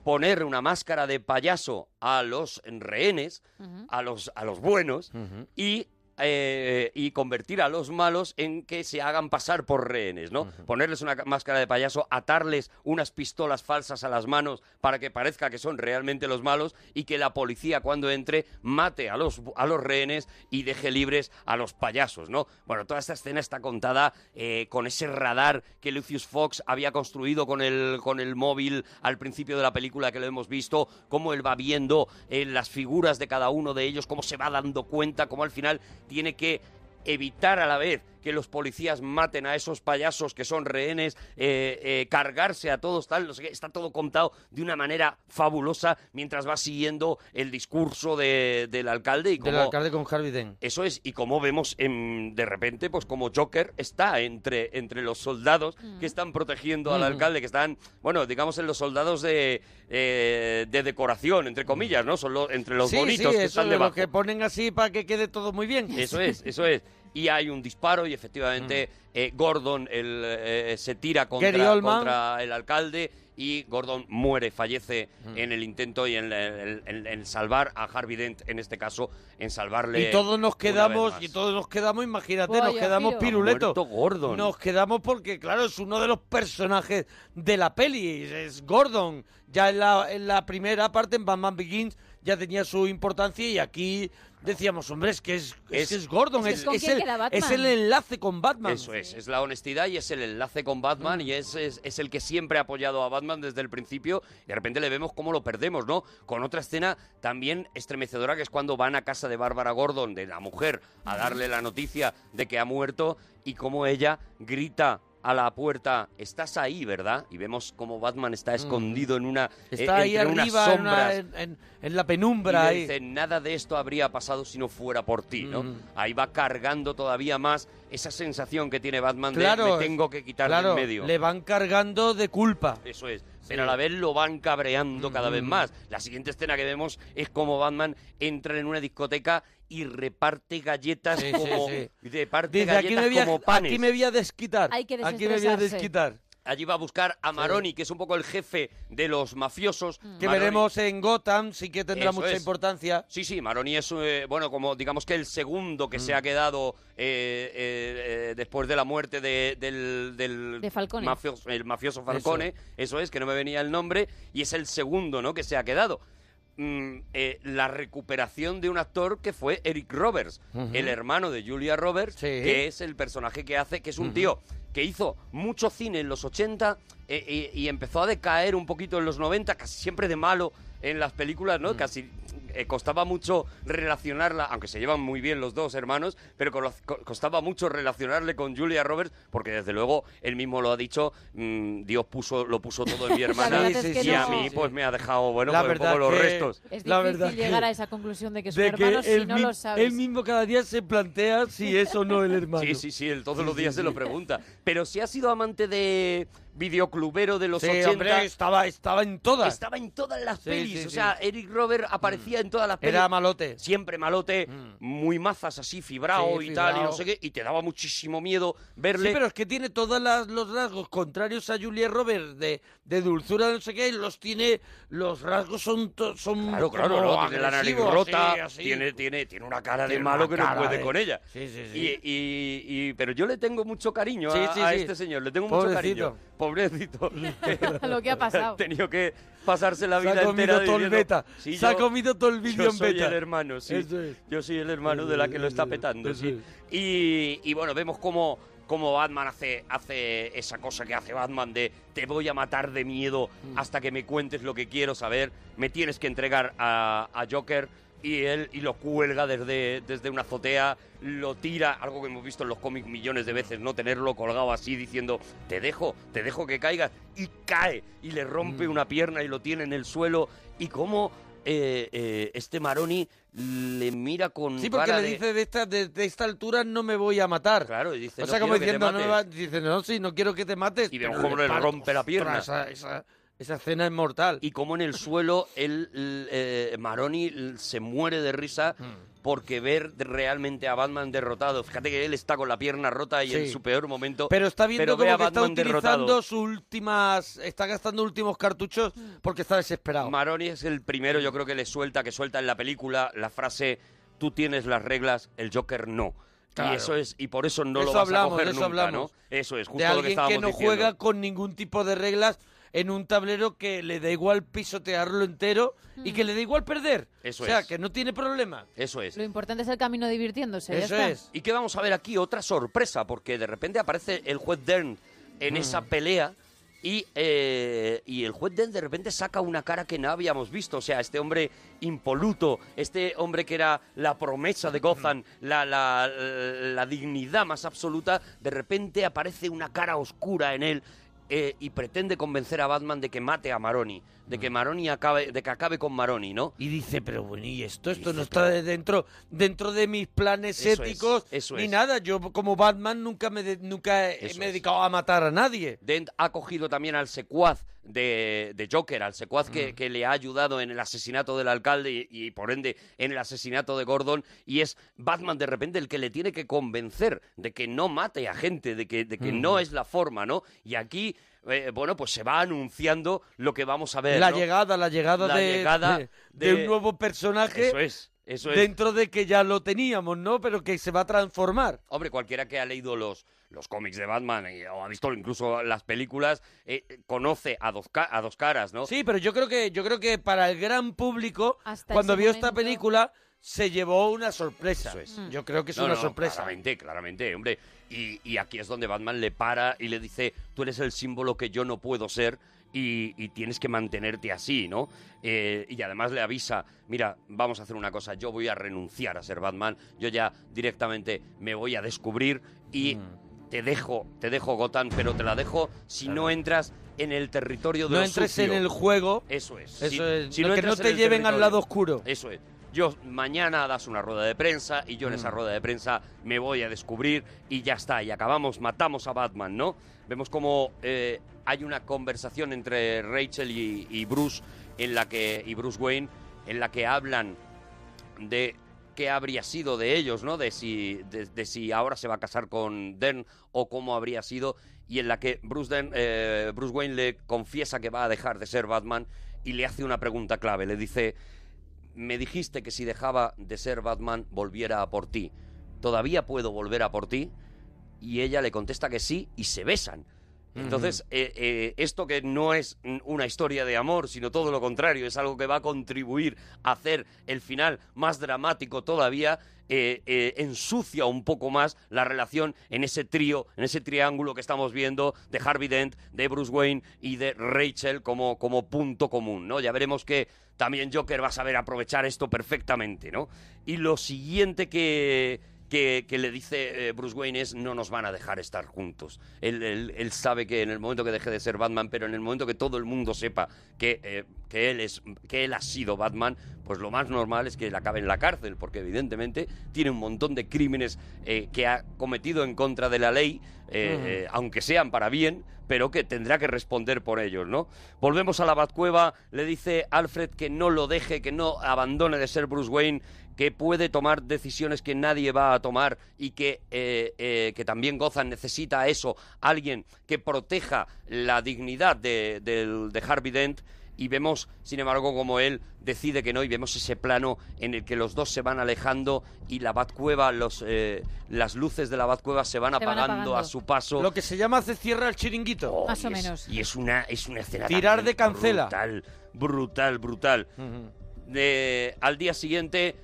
poner una máscara de payaso a los rehenes, a los, a los buenos, y eh, y convertir a los malos en que se hagan pasar por rehenes, ¿no? Ponerles una ca- máscara de payaso, atarles unas pistolas falsas a las manos para que parezca que son realmente los malos y que la policía cuando entre mate a los, a los rehenes y deje libres a los payasos, ¿no? Bueno, toda esta escena está contada eh, con ese radar que Lucius Fox había construido con el, con el móvil al principio de la película que lo hemos visto, cómo él va viendo eh, las figuras de cada uno de ellos, cómo se va dando cuenta, cómo al final tiene que evitar a la vez que los policías maten a esos payasos que son rehenes, eh, eh, cargarse a todos, tal, no sé qué, está todo contado de una manera fabulosa mientras va siguiendo el discurso de- del alcalde y Del alcalde con Harvey Dent. eso es, y como vemos en- de repente, pues como Joker está entre, entre los soldados que están protegiendo al Mm. alcalde, que están, bueno, digamos en los soldados de, eh, de decoración, entre comillas, ¿no? Son los- entre los sí, bonitos sí, que eso están es debajo. lo que ponen así para que quede todo muy bien. Eso es, eso es. Y hay un disparo y efectivamente Mm. eh, Gordon el, eh, se tira contra, el alcalde y Gordon muere, fallece Mm. en el intento y en, en- en- en salvar a Harvey Dent, en este caso, en salvarle Y todos nos quedamos, y todos nos quedamos, imagínate, nos quedamos piruletos. Gordon. Nos quedamos porque, claro, es uno de los personajes de la peli, es Gordon. Ya en la, en la primera parte, en Batman Begins, ya tenía su importancia y aquí decíamos, hombre, es que es, es, Es- que es Gordon, es es, que ¿con es quién el, es el enlace con Batman. Eso es, es la honestidad y es el enlace con Batman y es, es, es el que siempre ha apoyado a Batman desde el principio y de repente le vemos cómo lo perdemos, ¿no? Con otra escena también estremecedora que es cuando van a casa de Bárbara Gordon, de la mujer, a darle la noticia de que ha muerto y cómo ella grita a la puerta, estás ahí, ¿verdad? Y vemos cómo Batman está escondido en una... Mm. Está eh, ahí entre unas arriba, en, una- sombras. en- en- la Y penumbra. le ahí. dice, nada de esto habría pasado si no fuera por ti, ¿no? Mm. Ahí va cargando todavía más esa sensación que tiene Batman Claro, de me tengo que quitar claro, de en medio. le van cargando de culpa. Eso es. Pero a la vez lo van cabreando cada vez Mm. más. La siguiente escena que vemos es como Batman entra en una discoteca y reparte galletas Sí, sí, como sí. reparte Dice, aquí galletas me, voy a, como panes. aquí me voy a desquitar. Hay que aquí me voy a desestresarse. desquitar. Allí va a buscar a Maroni, que es un poco el jefe de los mafiosos. Que Maroni- veremos en Gotham, sí que tendrá Eso mucha es. importancia. Sí, sí, Maroni es, eh, bueno, como digamos que el segundo que Mm. se ha quedado eh, eh, eh, después de la muerte de- del, del De Falcone. mafioso, el mafioso Falcone, eso. es, que no me venía el nombre, y es el segundo, ¿no?, que se ha quedado. Mm, eh, la recuperación de un actor que fue Eric Roberts, Ujú. el hermano de Julia Roberts, que es el personaje que hace, que es un tío que hizo mucho cine en los 80 eh, y, y empezó a decaer un poquito en los 90, casi siempre de malo en las películas, ¿no? Casi eh, costaba mucho relacionarla, aunque se llevan muy bien los dos hermanos, pero co- co- costaba mucho relacionarle con Julia Roberts, porque desde luego él mismo lo ha dicho, mm, Dios puso lo puso todo en mi hermana es que y a mí pues me ha dejado, bueno, La pues, un poco los restos. Es La difícil verdad llegar a esa conclusión de que son De que hermanos si no mi- lo sabes. él mismo cada día se plantea si es o no el hermano. Sí, sí, sí, él todos Sí, los sí, días se sí. lo pregunta. Pero si ha sido amante de videoclubero de los Sí, 80, hombre, estaba, estaba en todas. estaba en todas las Sí, pelis. sí, o sea, Eric Robert aparecía en todas las pelis. Era malote. Siempre malote, muy mazas así, fibrao y tal, y no sé qué, y te daba muchísimo miedo verle. Sí, pero es que tiene todos los rasgos contrarios a Julia Roberts de, de dulzura, no sé qué, los tiene, los rasgos son, to- son Claro, claro, no, tiene la nariz rota, así, así. Tiene, tiene, tiene una cara de malo que no puede de- con ella. Sí, sí, sí. Y, y- y- pero yo le tengo mucho cariño a, este señor, le tengo mucho cariño. Pobrecito. Lo que ha pasado. Ha tenido que pasarse la Se vida ha comido entera todo el beta. "Sí, Se ha yo- comido todo el vídeo yo en soy beta. el hermano, sí. Es. Yo soy el hermano de la es, que lo está es, petando, eso sí. es. Y, y bueno, vemos cómo, cómo Batman hace, hace esa cosa que hace Batman de te voy a matar de miedo Mm. hasta que me cuentes lo que quiero saber, me tienes que entregar a, a Joker y él y lo cuelga desde, desde una azotea, lo tira, algo que hemos visto en los cómics millones de veces, no tenerlo colgado así diciendo te dejo, te dejo que caigas y cae y le rompe Mm. una pierna y lo tiene en el suelo y cómo eh, eh, este Maroni le mira con Sí, porque cara le de- dice de esta, de, de esta altura no me voy a matar. Claro, y dice, o "No sea, como que te diciendo, no, va- mates". dice, no, sí, no quiero que te mates. Y pero cómo le rompe la pierna. Esa, esa, esa escena es mortal. y como en el suelo el, el, eh, Maroni se muere de risa Hmm. porque ver realmente a Batman derrotado. Fíjate que él está con la pierna rota y en Sí. su peor momento. Pero está viendo pero ve como a que está Batman utilizando derrotado. sus últimas... Está gastando últimos cartuchos porque está desesperado. Maroni es el primero, yo creo que le suelta, que suelta en la película la frase tú tienes las reglas, el Joker no. Claro. Y eso es y por eso no De lo eso vas hablamos, a coger eso nunca, hablamos. ¿no? Eso es justo de lo que estábamos que no diciendo. juega con ningún tipo de reglas en un tablero que le da igual pisotearlo entero y que le da igual perder. Eso o sea, es. que no tiene problema. Eso es. Lo importante es el camino divirtiéndose. ya Eso está. es. ¿Y qué vamos a ver aquí? Otra sorpresa, porque de repente aparece el juez Dern en esa pelea y, eh, y el juez Dern de repente saca una cara que no habíamos visto. O sea, este hombre impoluto, este hombre que era la promesa de Gotham, la, la, la dignidad más absoluta, de repente aparece una cara oscura en él. Eh, y pretende convencer a Batman de que mate a Maroni, de que Maroni acabe, de que acabe con Maroni, ¿no? Y dice, pero bueno, y esto, esto no está de- dentro, dentro de mis planes Eso es, éticos eso ni es. nada. Yo como Batman nunca me, de- nunca he- Eso me he es. dedicado a matar a nadie. Dent ha cogido también al secuaz de, de Joker, al secuaz que, que le ha ayudado en el asesinato del alcalde y, y, por ende en el asesinato de Gordon y es Batman de repente el que le tiene que convencer de que no mate a gente, de que, de que Mm. no es la forma, ¿no? Y aquí, eh, bueno, pues se va anunciando lo que vamos a ver. la ¿no? llegada, la llegada, La de, llegada de- de- de un nuevo personaje Eso es, eso es. dentro de que ya lo teníamos, ¿no? Pero que se va a transformar. Hombre, cualquiera que ha leído los, los cómics de Batman y- o ha visto incluso las películas, eh, conoce a dos, ca- a dos caras, ¿no? Sí, pero yo creo que yo creo que para el gran público, Hasta cuando vio esta película, se llevó una sorpresa. Eso es. Mm. Yo creo que es No, una no, sorpresa. Claramente, claramente, hombre. Y, y aquí es donde Batman le para y le dice, tú eres el símbolo que yo no puedo ser y, y tienes que mantenerte así, ¿no? Eh, y además le avisa, mira, vamos a hacer una cosa, yo voy a renunciar a ser Batman, yo ya directamente me voy a descubrir y Mm. te dejo, te dejo Gotham, pero te la dejo si no entras en el territorio de No lo entres sucio. en el juego. Eso es. Eso Si- es. si no, que no te lleven al lado oscuro. Eso es. Yo mañana das una rueda de prensa y yo en esa Mm. rueda de prensa me voy a descubrir y ya está. Y acabamos, matamos a Batman, ¿no? Vemos como eh, hay una conversación entre Rachel y, y Bruce en la que y Bruce Wayne en la que hablan de qué habría sido de ellos, ¿no? De si, de, de si ahora se va a casar con Dern o cómo habría sido, y en la que Bruce, eh, Bruce Wayne le confiesa que va a dejar de ser Batman y le hace una pregunta clave. Le dice, me dijiste que si dejaba de ser Batman volviera a por ti. ¿Todavía puedo volver a por ti? Y ella le contesta que sí y se besan. Entonces, eh, eh, esto que no es una historia de amor, sino todo lo contrario, es algo que va a contribuir a hacer el final más dramático todavía, eh, eh, ensucia un poco más la relación en ese trío, en ese triángulo que estamos viendo de Harvey Dent, de Bruce Wayne y de Rachel como, como punto común, ¿no? Ya veremos que también Joker va a saber aprovechar esto perfectamente, ¿no? Y lo siguiente que, que, que le dice eh, Bruce Wayne es no nos van a dejar estar juntos. Él, él- él sabe que en el momento que deje de ser Batman, pero en el momento que todo el mundo sepa que, eh, que, él, es, que él ha sido Batman, pues lo más normal es que él acabe en la cárcel, porque evidentemente tiene un montón de crímenes eh, que ha cometido en contra de la ley, eh, aunque sean para bien, pero que tendrá que responder por ellos, ¿no? Volvemos a la Batcueva, le dice Alfred que no lo deje, que no abandone de ser Bruce Wayne, que puede tomar decisiones que nadie va a tomar y que, eh, eh, que también Gotham necesita eso, alguien que proteja la dignidad de, del- de Harvey Dent. Y vemos, sin embargo, como él decide que no, y vemos ese plano en el que los dos se van alejando y la Batcueva, los, eh, las luces de la Batcueva se van Se van apagando a apagando. su paso. Lo que se llama hace cierra el chiringuito. Oh, Más o es- menos. Y es una, es una escena Tirar de cancela. Brutal, brutal, brutal. De- al día siguiente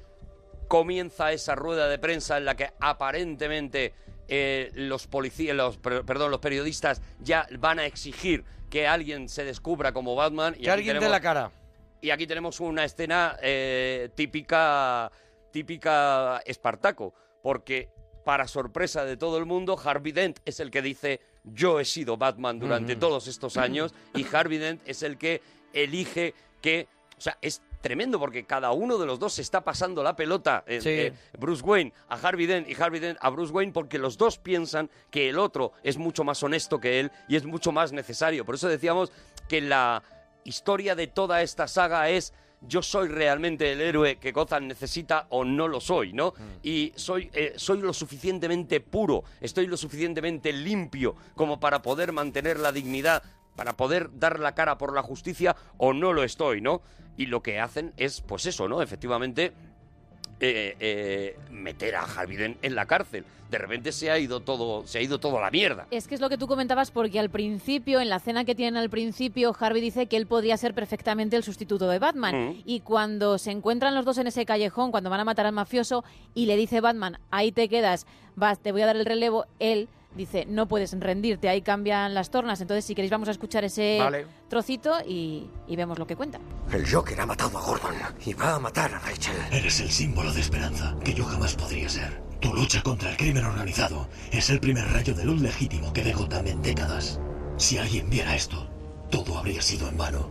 comienza esa rueda de prensa en la que aparentemente eh, los policías, los, per- perdón, los periodistas ya van a exigir que alguien se descubra como Batman. Y Que alguien dé tenemos- la cara. y aquí tenemos una escena eh, típica, típica Espartaco, porque para sorpresa de todo el mundo, Harvey Dent es el que dice yo he sido Batman durante Ujú. todos estos años y Harvey Dent es el que elige que, o sea, es tremendo porque cada uno de los dos se está pasando la pelota, eh, Sí. eh, Bruce Wayne a Harvey Dent y Harvey Dent a Bruce Wayne porque los dos piensan que el otro es mucho más honesto que él y es mucho más necesario. Por eso decíamos que la historia de toda esta saga es yo soy realmente el héroe que Gotham necesita o no lo soy, ¿no? Y soy, eh, soy lo suficientemente puro, estoy lo suficientemente limpio como para poder mantener la dignidad, para poder dar la cara por la justicia o no lo estoy, ¿no? Y lo que hacen es, pues eso, ¿no? Efectivamente, eh, eh, meter a Harvey Dent en la cárcel. De repente se ha ido todo, se ha ido todo a la mierda. Es que es lo que tú comentabas porque al principio, en la cena que tienen al principio, Harvey dice que él podría ser perfectamente el sustituto de Batman. Mm. Y cuando se encuentran los dos en ese callejón, cuando van a matar al mafioso, y le dice Batman, ahí te quedas, vas, te voy a dar el relevo, él dice, no puedes rendirte, ahí cambian las tornas. Entonces, si queréis, vamos a escuchar ese Vale. trocito y, y vemos lo que cuenta. El Joker ha matado a Gordon y va a matar a Rachel. Eres el símbolo de esperanza que yo jamás podría ser. Tu lucha contra el crimen organizado es el primer rayo de luz legítimo que Gotham en décadas. Si alguien viera esto, todo habría sido en vano.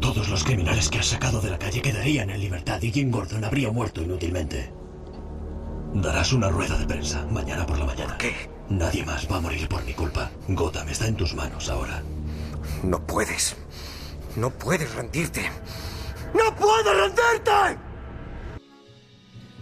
Todos los criminales que has sacado de la calle quedarían en libertad y Jim Gordon habría muerto inútilmente. Darás una rueda de prensa mañana por la mañana. ¿Qué? Nadie más va a morir por mi culpa. Gotham está en tus manos ahora. No puedes. No puedes rendirte. ¡No puedes rendirte!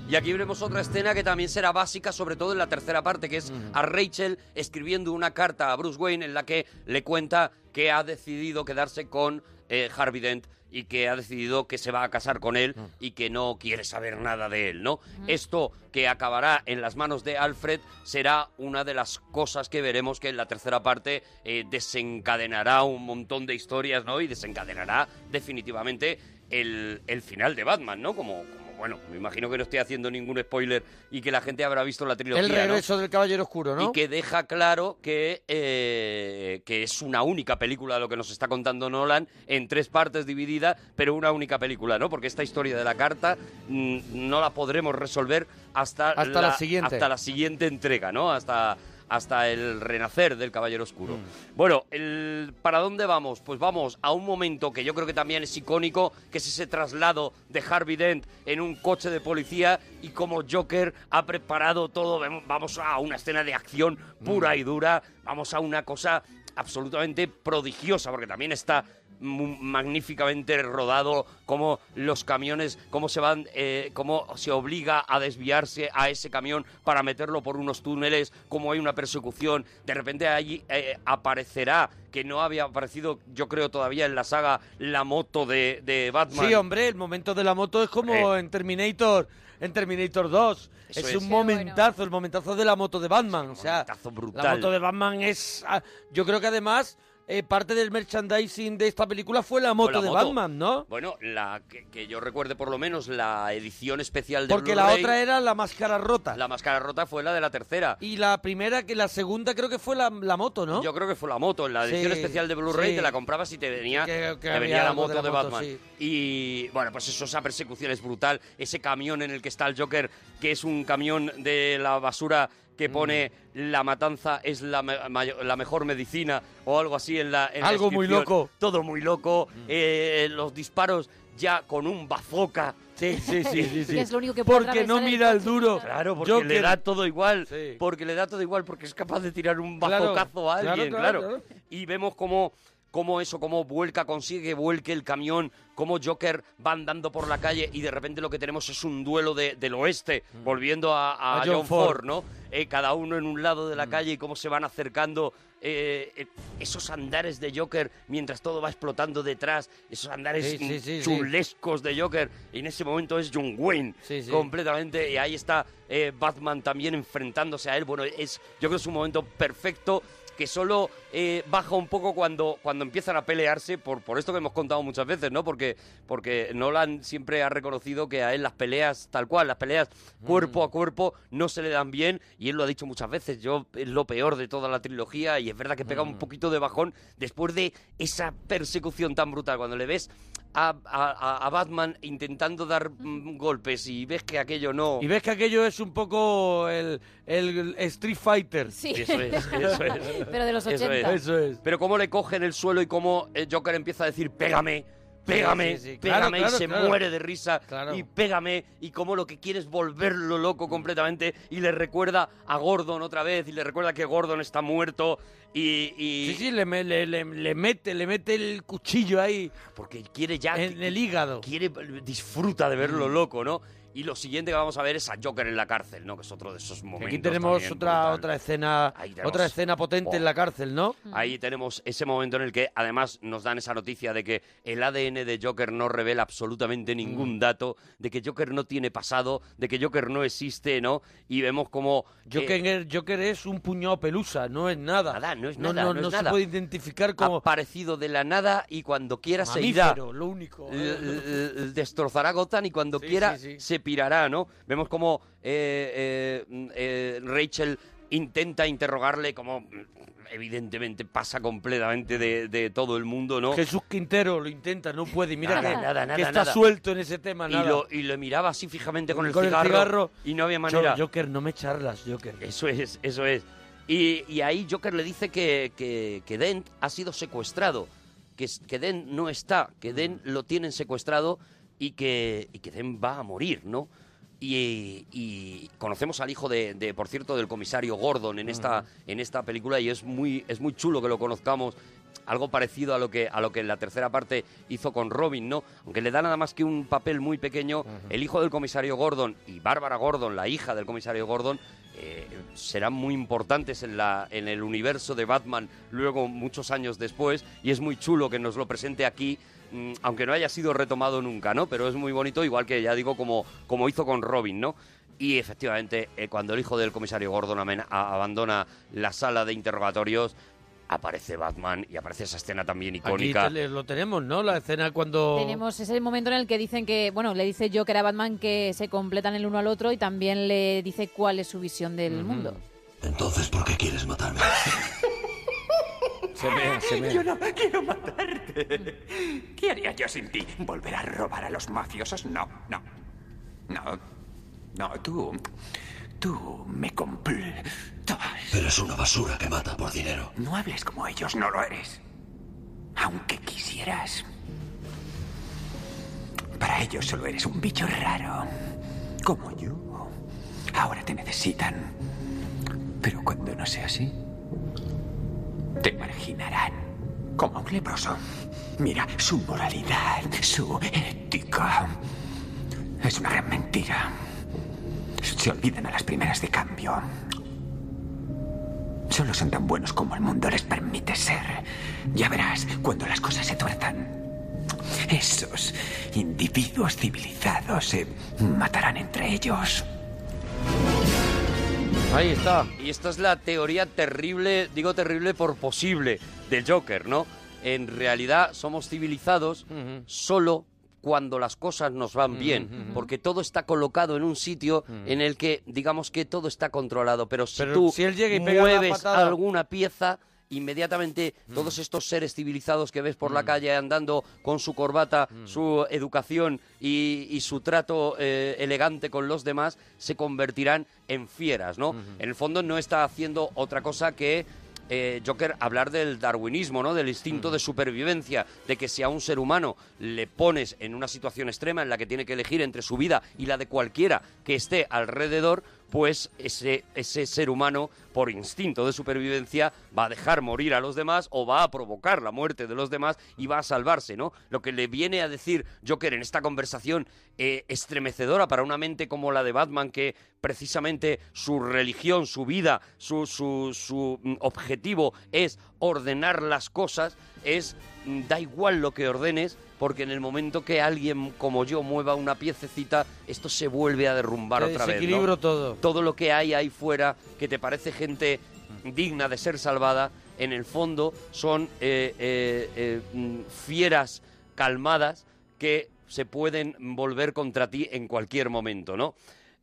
Y aquí veremos otra escena que también será básica, sobre todo en la tercera parte, que es a Rachel escribiendo una carta a Bruce Wayne en la que le cuenta que ha decidido quedarse con eh, Harvey Dent y que ha decidido que se va a casar con él y que no quiere saber nada de él, ¿no? Esto que acabará en las manos de Alfred será una de las cosas que veremos que en la tercera parte eh, desencadenará un montón de historias, ¿no? Y desencadenará definitivamente el, el final de Batman, ¿no? Como, como, bueno, me imagino que no estoy haciendo ningún spoiler y que la gente habrá visto la trilogía, El ¿no? regreso del Caballero Oscuro, ¿no? Y que deja claro que, eh, que es una única película lo que nos está contando Nolan, en tres partes dividida, pero una única película, ¿no? Porque esta historia de la carta mm, no la podremos resolver hasta, Hasta la siguiente. Hasta la siguiente entrega, ¿no? Hasta, hasta el renacer del Caballero Oscuro. Mm. Bueno, el, ¿para dónde vamos? Pues vamos a un momento que yo creo que también es icónico, que es ese traslado de Harvey Dent en un coche de policía y como Joker ha preparado todo. Vamos a una escena de acción pura y dura, vamos a una cosa absolutamente prodigiosa, porque también está magníficamente rodado, cómo los camiones, cómo se van, eh, cómo se obliga a desviarse a ese camión para meterlo por unos túneles, cómo hay una persecución, de repente allí eh, aparecerá que no había aparecido, yo creo todavía en la saga, la moto de, de Batman. Sí, hombre, el momento de la moto es como Eh. en Terminator, en Terminator 2. Eso es, es. un momentazo, el momentazo de la moto de Batman. O sea, momentazo brutal. la moto de Batman es... ah, Yo creo que además eh, parte del merchandising de esta película fue la moto la de moto. Batman, ¿no? Bueno, la que, que yo recuerde por lo menos la edición especial de Porque la otra era la máscara rota. La máscara rota fue la de la tercera. Y la primera, que la segunda creo que fue la, la moto, ¿no? Yo creo que fue la moto. En la edición Sí, especial de Blu-ray sí. te la comprabas y te venía, Que- que te venía la moto de de, la moto, Batman. sí. Y bueno, pues eso, esa persecución es brutal. Ese camión en el que está el Joker, que es un camión de la basura que Mm. pone la matanza es la, la mejor medicina o algo así en la en la Algo muy loco. Todo muy loco. Eh, los disparos ya con un bazooka. Sí, sí, sí, sí, sí. Es lo único que Porque no el mira el duro. Claro, porque Joker. le da todo igual. Sí. Porque le da todo igual, porque es capaz de tirar un Claro, bazocazo a claro, alguien, claro, claro. claro. Y vemos cómo, cómo eso, cómo vuelca, consigue que vuelque el camión, cómo Joker va andando por la calle y de repente lo que tenemos es un duelo de- del oeste, volviendo a, a Mm. A John John Ford. Ford, ¿no? Eh, cada uno en un lado de Mm. la calle y cómo se van acercando eh, eh, esos andares de Joker mientras todo va explotando detrás, esos andares Sí, sí, sí, sí. chulescos de Joker. Y en ese momento es John Wayne completamente. Y ahí está Batman también enfrentándose a él. Bueno, es, yo creo que es un momento perfecto que solo eh, baja un poco cuando, cuando empiezan a pelearse, por, por esto que hemos contado muchas veces, ¿no? Porque, porque Nolan siempre ha reconocido que a él las peleas, tal cual, las peleas cuerpo a cuerpo no se le dan bien, y él lo ha dicho muchas veces, yo es lo peor de toda la trilogía, y es verdad que pega un poquito de bajón después de esa persecución tan brutal, cuando le ves a, a- a- a Batman intentando dar mm, golpes y ves que aquello no... Y ves que aquello es un poco el, el Street Fighter. Sí. Eso es, eso es. Pero de los Eso 80. Eso es. Pero cómo le cogen el suelo y cómo el Joker empieza a decir, pégame, pégame, Sí, sí, sí. Claro, pégame, claro, y se claro. muere de risa, Claro. y pégame, y cómo lo que quiere es volverlo loco completamente, y le recuerda a Gordon otra vez, y le recuerda que Gordon está muerto, y... y- Sí, sí, le, le- le- le mete, le mete el cuchillo ahí Porque quiere ya... en el hígado. quiere, disfruta de verlo loco, ¿no? Y lo siguiente que vamos a ver es a Joker en la cárcel, ¿no? Que es otro de esos momentos. Aquí tenemos también otra brutal. otra escena tenemos- otra escena potente Oh. en la cárcel, ¿no? Ahí tenemos ese momento en el que además nos dan esa noticia de que el ADN de Joker no revela absolutamente Mm. ningún dato, de que Joker no tiene pasado, de que Joker no existe, ¿no? Y vemos como... eh, Joker, Joker es un puñado pelusa, no es nada. Nada, no es nada, no, no es no se nada. puede identificar como ha aparecido de la nada y cuando quiera se irá. lo único. L- destrozará Gotham y cuando Sí, quiera sí, sí. se pirará, ¿no? Vemos como eh, eh, eh, Rachel intenta interrogarle, como mm, evidentemente pasa completamente de, de todo el mundo, ¿no? Jesús Quintero lo intenta, no puede. y Mira Nada, que, nada, nada, que está nada. suelto en ese tema, y, nada. lo, y lo miraba así fijamente con el, Con el cigarro, cigarro. y no había manera. Joker, no me charlas, Joker. Eso es, eso es. Y, y ahí Joker le dice que, que, que Dent ha sido secuestrado, que, que Dent no está, que Dent lo tienen secuestrado y que, y que Dent va a morir, ¿no? Y, y conocemos al hijo de, de, por cierto, del comisario Gordon en esta, en esta película y es muy, es muy chulo que lo conozcamos. Algo parecido a lo que a lo que en la tercera parte hizo con Robin, ¿no? Aunque le da nada más que un papel muy pequeño, el hijo del comisario Gordon y Bárbara Gordon, la hija del comisario Gordon, eh, serán muy importantes en, la, en el universo de Batman luego muchos años después y es muy chulo que nos lo presente aquí mm, aunque no haya sido retomado nunca, ¿no? Pero es muy bonito, igual que ya digo, como, como hizo con Robin, ¿no? Y efectivamente, eh, cuando el hijo del comisario Gordon abandona la sala de interrogatorios, aparece Batman y aparece esa escena también Aquí icónica. te- lo tenemos, ¿no? La escena cuando... Tenemos ese momento en el que dicen que, bueno, le dice Joker a Batman que se completan el uno al otro y también le dice cuál es su visión del mundo. Entonces, ¿por qué quieres matarme? Se ve, se ve. Yo no quiero matarte. ¿Qué haría yo sin ti? ¿Volver a robar a los mafiosos? No, no. No. No, tú. Tú me completas. Eres una basura que mata por dinero. No hables como ellos, no lo eres. Aunque quisieras. Para ellos solo eres un bicho raro. Como yo. Ahora te necesitan. Pero cuando no sea así, te marginarán. Como a un leproso. Mira, su moralidad, su ética. Es una gran mentira. Se olvidan a las primeras de cambio. Solo son tan buenos como el mundo les permite ser. Ya verás cuando las cosas se tuerzan. Esos individuos civilizados se matarán entre ellos. Ahí está. Y esta es la teoría terrible, digo terrible por posible, del Joker, ¿no? En realidad somos civilizados solo cuando las cosas nos van bien, porque todo está colocado en un sitio en el que digamos que todo está controlado, pero si Pero tú si él llega y mueves patada- alguna pieza inmediatamente todos estos seres civilizados que ves por la calle andando con su corbata, su educación y, y su trato eh, elegante con los demás se convertirán en fieras, ¿no? En el fondo no está haciendo otra cosa que eh, Joker hablar del darwinismo, ¿no? Del instinto de supervivencia, de que si a un ser humano le pones en una situación extrema en la que tiene que elegir entre su vida y la de cualquiera que esté alrededor, pues ese, ese ser humano, por instinto de supervivencia, va a dejar morir a los demás o va a provocar la muerte de los demás y va a salvarse, ¿no? Lo que le viene a decir Joker en esta conversación eh, estremecedora para una mente como la de Batman, que precisamente su religión, su vida, su, su, su mm, objetivo es ordenar las cosas, es mm, da igual lo que ordenes, porque en el momento que alguien como yo mueva una piececita, esto se vuelve a derrumbar otra vez. ¿no? desequilibro todo. Todo lo que hay ahí fuera que te parece gente digna de ser salvada, en el fondo son eh, eh, eh, fieras calmadas que se pueden volver contra ti en cualquier momento, ¿no?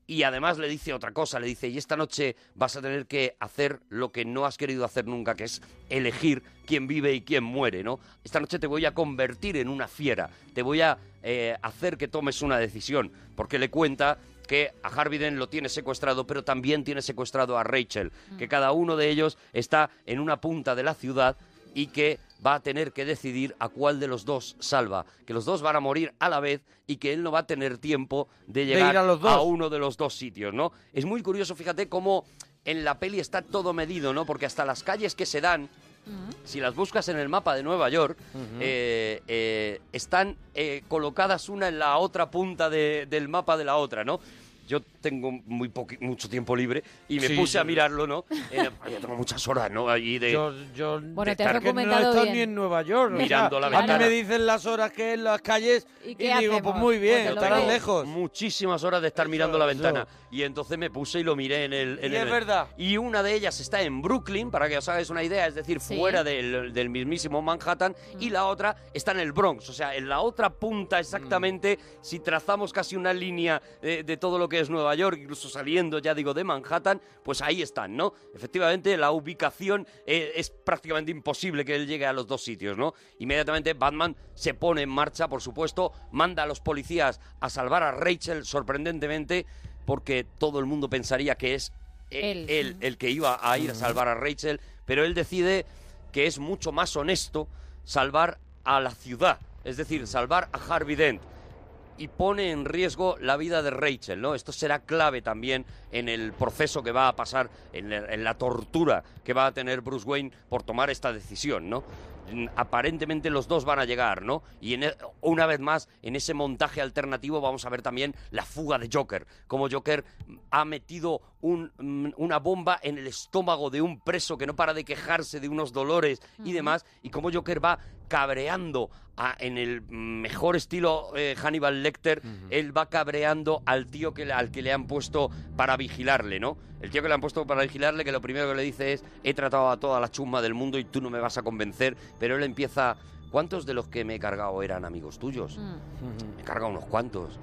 Y además le dice otra cosa, le dice, y esta noche vas a tener que hacer lo que no has querido hacer nunca, que es elegir quién vive y quién muere, ¿no? Esta noche te voy a convertir en una fiera, te voy a eh, hacer que tomes una decisión, porque le cuenta que a Harvey Dent lo tiene secuestrado, pero también tiene secuestrado a Rachel, que cada uno de ellos está en una punta de la ciudad y que va a tener que decidir a cuál de los dos salva, que los dos van a morir a la vez y que él no va a tener tiempo de llegar ir a los dos. uno de los dos sitios, ¿no? Es muy curioso, fíjate cómo en la peli está todo medido, ¿no? Porque hasta las calles que se dan si las buscas en el mapa de Nueva York, eh, eh, están eh, colocadas una en la otra punta de- del mapa de la otra, ¿no? Yo tengo muy mucho tiempo libre y me Sí, puse a mirarlo, ¿no? Eh, yo tengo muchas horas, ¿no? Allí de... Yo, yo Bueno, de te has no he estado bien. ni en Nueva York. o sea, Mirando la A mí ventana. me dicen las horas que en las calles ¿Y digo, hacemos? pues muy bien, Pues te lo estarán lejos. muchísimas horas de estar Eso, mirando la eso. ventana. Y entonces me puse y lo miré en el... en Y es verdad. Y una de ellas está en Brooklyn, para que os hagáis una idea, es decir, Sí. fuera del, del mismísimo Manhattan. Y la otra está en el Bronx, o sea, en la otra punta exactamente, si trazamos casi una línea eh, de todo lo que es Nueva York, incluso saliendo, ya digo, de Manhattan, pues ahí están, ¿no? Efectivamente, la ubicación eh, es prácticamente imposible que él llegue a los dos sitios, ¿no? Inmediatamente Batman se pone en marcha, por supuesto, manda a los policías a salvar a Rachel sorprendentemente, porque todo el mundo pensaría que es eh, Él. él el que iba a ir a salvar a Rachel, pero él decide que es mucho más honesto salvar a la ciudad, es decir, salvar a Harvey Dent y pone en riesgo la vida de Rachel, ¿no? Esto será clave también en el proceso que va a pasar, en, la- tortura que va a tener Bruce Wayne por tomar esta decisión, ¿no? Aparentemente los dos van a llegar, ¿no? Y en e- una vez más, en ese montaje alternativo vamos a ver también la fuga de Joker, como Joker ha metido un- mm, una bomba en el estómago de un preso que no para de quejarse de unos dolores y demás, y como Joker va cabreando a- en el mejor estilo eh, Hannibal Lecter, él va cabreando al tío que, al que le han puesto para vigilarle, ¿no? El tío que le han puesto para vigilarle, que lo primero que le dice es, he tratado a toda la chusma del mundo y tú no me vas a convencer, pero él empieza, ¿cuántos de los que me he cargado eran amigos tuyos? Mm. Me he cargado unos cuantos.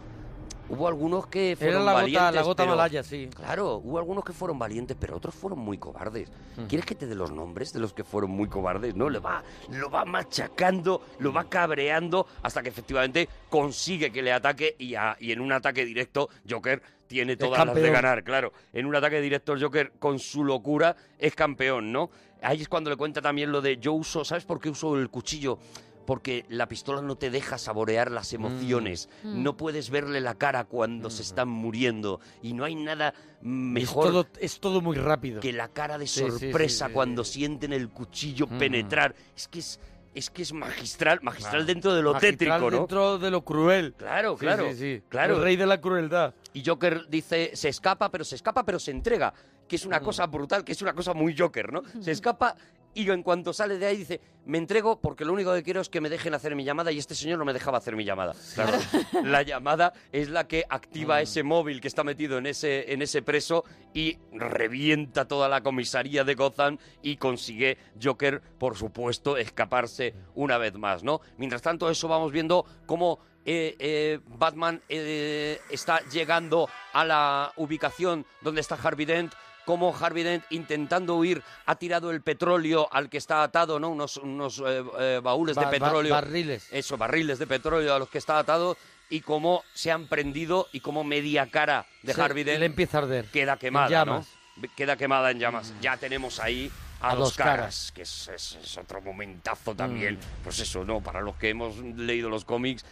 Hubo algunos que fueron Era la valientes, gota, la gota pero- malaya, sí. Claro, hubo algunos que fueron valientes, pero otros fueron muy cobardes. ¿Quieres que te dé los nombres de los que fueron muy cobardes? No, lo va, lo va machacando, lo va cabreando hasta que efectivamente consigue que le ataque y, a- y en un ataque directo Joker tiene todas las de ganar, claro. En un ataque directo el Joker con su locura es campeón, ¿no? Ahí es cuando le cuenta también lo de yo uso, ¿sabes por qué uso el cuchillo? Porque la pistola no te deja saborear las emociones. Mm. No puedes verle la cara cuando se están muriendo. Y no hay nada Es mejor todo, es todo muy rápido. que la cara de Sí, sí, sí, sorpresa sí, cuando sí. sienten el cuchillo Mm. penetrar. Es que es, es que es magistral, magistral Claro. dentro de lo Magistral tétrico, ¿no? dentro de lo cruel. Claro, Sí, claro, sí, sí. claro. El rey de la crueldad. Y Joker dice, se escapa, pero se escapa, pero se entrega. Que es Mm. una cosa brutal, que es una cosa muy Joker, ¿no? Se escapa y en cuanto sale de ahí dice, me entrego porque lo único que quiero es que me dejen hacer mi llamada y este señor no me dejaba hacer mi llamada. Claro, la llamada es la que Mm. activa ese móvil que está metido en ese, en ese preso y revienta toda la comisaría de Gotham y consigue Joker, por supuesto, escaparse una vez más, ¿no? Mientras tanto, eso vamos viendo cómo eh, eh, Batman eh, está llegando a la ubicación donde está Harvey Dent, cómo Harvey Dent, intentando huir, ha tirado el petróleo al que está atado, ¿no? Unos, unos eh, eh, baúles Ba- de ba- petróleo. barriles. Eso, barriles de petróleo a los que está atado y cómo se han prendido y cómo media cara de Se- Harvey Dent le empieza a arder. queda En quemada, llamas. ¿no? Queda quemada en llamas. Ya tenemos ahí a, A dos dos caras, caras. que es, es- es otro momentazo también. Mm. Pues eso, ¿no? Para los que hemos leído los cómics,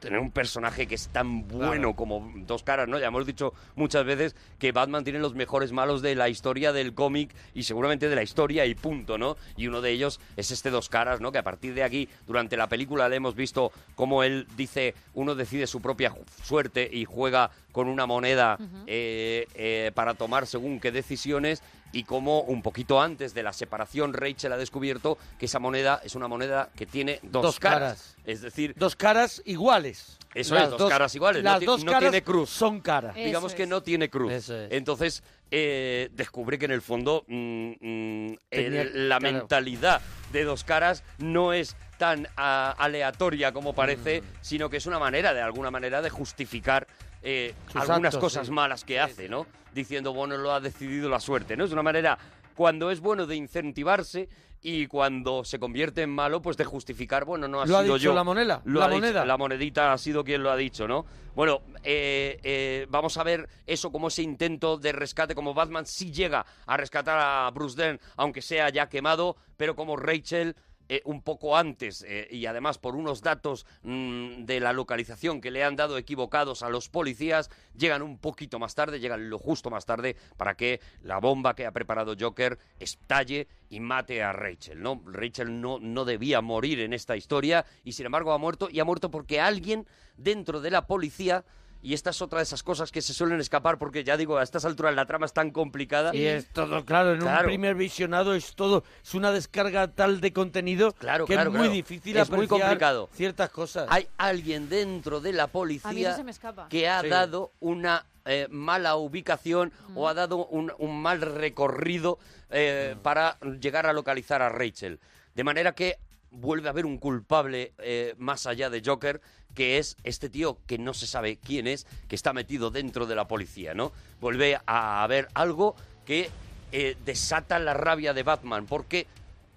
tener un personaje que es tan bueno Claro. como dos caras, ¿no? Ya hemos dicho muchas veces que Batman tiene los mejores malos de la historia del cómic y seguramente de la historia y punto, ¿no? Y uno de ellos es este dos caras, ¿no? Que a partir de aquí, durante la película, le hemos visto cómo él dice, uno decide su propia suerte y juega con una moneda eh, eh, para tomar según qué decisiones y cómo un poquito antes de la separación Rachel ha descubierto que esa moneda es una moneda que tiene dos, Dos caras. caras. Es decir, Dos caras iguales. Eso Las es, dos caras iguales, Las dos no caras tiene cruz. son caras. Eso digamos que es. no tiene cruz. Eso es. Entonces, eh, descubre que en el fondo mm, mm, Tenía- el- la claro. mentalidad de dos caras no es tan ah, aleatoria como parece, Mm. sino que es una manera, de alguna manera, de justificar eh, algunas actos, cosas sí. malas que hace, ¿no? Diciendo, bueno, lo ha decidido la suerte, ¿no? Es una manera, cuando es bueno, de incentivarse y cuando se convierte en malo, pues de justificar, bueno, no ha Lo ha sido dicho yo. la moneda, Lo la ha dicho- moneda. la monedita ha sido quien lo ha dicho, ¿no? Bueno, eh, eh, vamos a ver eso como ese intento de rescate, como Batman sí llega a rescatar a Bruce Dern, aunque sea ya quemado, pero como Rachel eh, un poco antes eh, y además por unos datos mm, de la localización que le han dado equivocados a los policías, llegan un poquito más tarde, llegan lo justo más tarde para que la bomba que ha preparado Joker estalle y mate a Rachel, ¿no? Rachel no, no debía morir en esta historia y sin embargo ha muerto y ha muerto porque alguien dentro de la policía y esta es otra de esas cosas que se suelen escapar porque ya digo, a estas alturas la trama es tan complicada. Y es todo, claro, en Claro. un primer visionado es todo, es una descarga tal de contenido Claro, que claro, es muy claro. difícil Es muy apreciar complicado. ciertas cosas. Hay alguien dentro de la A mí policía eso se me escapa. que ha Sí. dado una eh, mala ubicación o ha dado un, un mal recorrido eh, para llegar a localizar a Rachel. De manera que vuelve a haber un culpable eh, más allá de Joker, que es este tío que no se sabe quién es, que está metido dentro de la policía, ¿no? Vuelve a haber algo que eh, desata la rabia de Batman, porque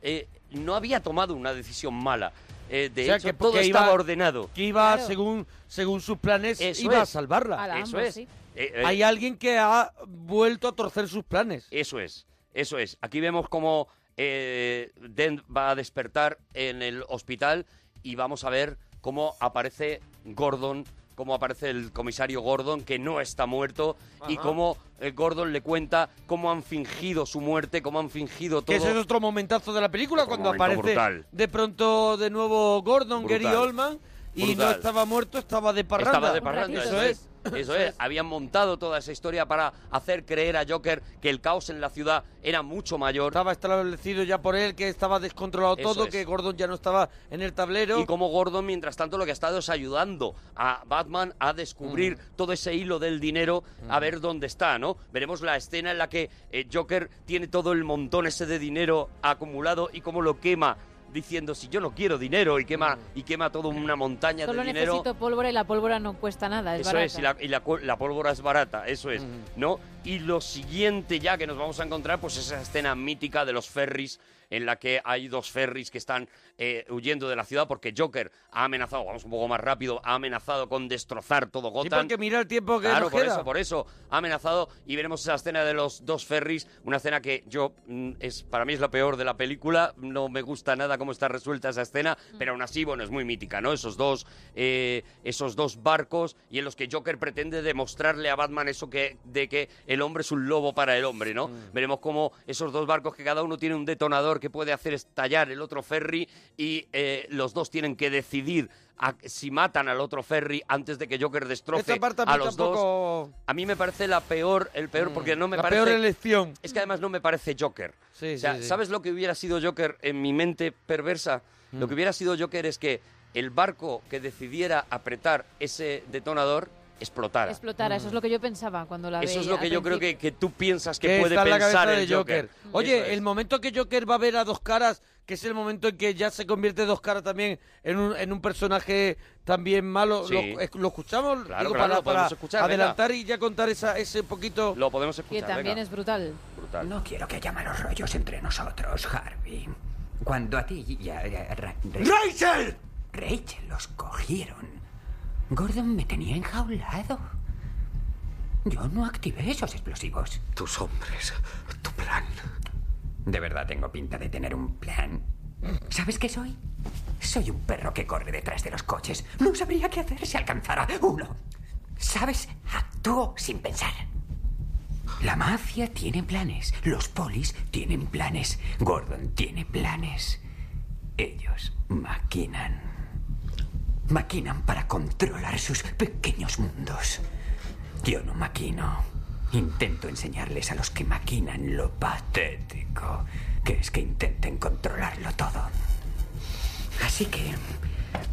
eh, no había tomado una decisión mala. Eh, de O sea, hecho, que- todo que estaba iba- ordenado. que iba, Claro. según, según sus planes, Eso iba a salvarla. A la Eso ambos, es. sí. Eh, eh, Hay alguien que ha vuelto a torcer sus planes. Eso es, eso es. Aquí vemos cómo eh, Dent va a despertar en el hospital y vamos a ver cómo aparece Gordon, cómo aparece el comisario Gordon, que no está muerto, y cómo eh, Gordon le cuenta cómo han fingido su muerte, cómo han fingido todo. Que ese es otro momentazo de la película, Otro cuando aparece brutal. de pronto de nuevo Gordon, Brutal. Gary Oldman, y no estaba muerto, estaba de parranda. Estaba de parranda, eso es. Eso es, habían montado toda esa historia para hacer creer a Joker que el caos en la ciudad era mucho mayor. Estaba establecido ya por él que estaba descontrolado Eso todo, es. que Gordon ya no estaba en el tablero. Y como Gordon, mientras tanto, lo que ha estado es ayudando a Batman a descubrir Mm. todo ese hilo del dinero, a ver dónde está, ¿no? Veremos la escena en la que eh, Joker tiene todo el montón ese de dinero acumulado y cómo lo quema diciendo si yo no quiero dinero y quema y quema toda una montaña Solo de dinero. necesito pólvora y la pólvora no cuesta nada, es Eso barata. es, y, la, y la pólvora es barata, eso es, ¿no? Y lo siguiente ya que nos vamos a encontrar, pues esa escena mítica de los ferries, en la que hay dos ferries que están eh, huyendo de la ciudad porque Joker ha amenazado, vamos un poco más rápido, ha amenazado con destrozar todo Sí, Gotham. porque mira el tiempo que Claro, nos por queda. eso, por eso ha amenazado y veremos esa escena de los dos ferries, una escena que yo mm, es para mí es la peor de la película, no me gusta nada cómo está resuelta esa escena, pero aún así bueno es muy mítica, ¿no? Esos dos eh, esos dos barcos y en los que Joker pretende demostrarle a Batman eso que de que el hombre es un lobo para el hombre, ¿no? Veremos cómo esos dos barcos que cada uno tiene un detonador que puede hacer estallar el otro ferry y eh, los dos tienen que decidir a- si matan al otro ferry antes de que Joker destroce a a los dos. A mí me parece la peor, el peor, porque no me la parece... peor elección. Es que además no me parece Joker. Sí, o sea, sí, sí. ¿sabes lo que hubiera sido Joker en mi mente perversa? Lo que hubiera sido Joker es que el barco que decidiera apretar ese detonador explotara. Explotara, eso es lo que yo pensaba cuando la Eso es lo que yo creo que, que tú piensas que que puede está la pensar cabeza el de Joker. Joker. Oye, Eso es. el momento que Joker va a ver a dos caras, que es el momento en que ya se convierte dos caras también en un, en un personaje también malo, Sí. ¿lo, lo escuchamos? Claro, Digo, claro, para, lo podemos para escuchar, venga. adelantar y ya contar esa, ese poquito... Lo podemos Que escuchar, también venga. es brutal. Brutal. No quiero que haya malos rollos entre nosotros, Harvey. Cuando a ti y a, a- Ra- ¡Rachel! Rachel los cogieron, Gordon me tenía enjaulado. Yo no activé esos explosivos. Tus hombres, tu plan. De verdad tengo pinta de tener un plan. ¿Sabes qué soy? Soy un perro que corre detrás de los coches. No sabría qué hacer si alcanzara uno. ¿Sabes? Actúo sin pensar. La mafia tiene planes. Los polis tienen planes. Gordon tiene planes. Ellos maquinan. Maquinan para controlar sus pequeños mundos. Yo no maquino. Intento enseñarles a los que maquinan lo patético que es que intenten controlarlo todo. Así que,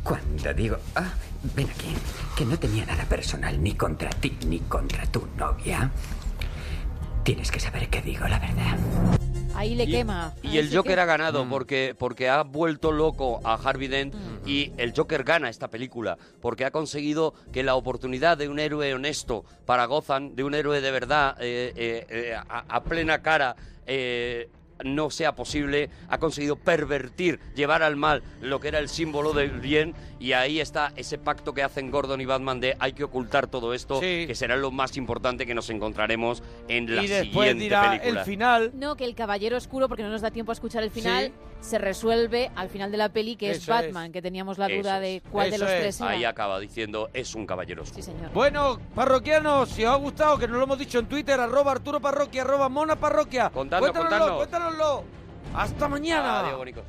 cuando digo, ah, ven aquí, que no tenía nada personal ni contra ti ni contra tu novia, tienes que saber que digo la verdad. Ahí le Y- quema. Y Ahí el Joker ha ganado porque, porque ha vuelto loco a Harvey Dent Mm. y el Joker gana esta película porque ha conseguido que la oportunidad de un héroe honesto para Gotham, de un héroe de verdad, eh, eh, eh, a, a plena cara, eh, no sea posible, ha conseguido pervertir, llevar al mal lo que era el símbolo del bien y ahí está ese pacto que hacen Gordon y Batman de hay que ocultar todo esto, Sí. que será lo más importante que nos encontraremos en la y después siguiente dirá película. el final. No, que el caballero oscuro, porque no nos da tiempo a escuchar el final, Sí. Se resuelve al final de la peli, que es Batman, es. que teníamos la duda de cuál de Eso los es. tres era. Ahí acaba diciendo es un caballero oscuro. Sí, señor. Bueno, parroquianos, si os ha gustado, que nos lo hemos dicho en Twitter, arroba Arturo Parroquia, arroba Mona Parroquia. Contadnos, cuéntanoslo, contadnos. cuéntanoslo. Hasta mañana. Adiós, bonicos.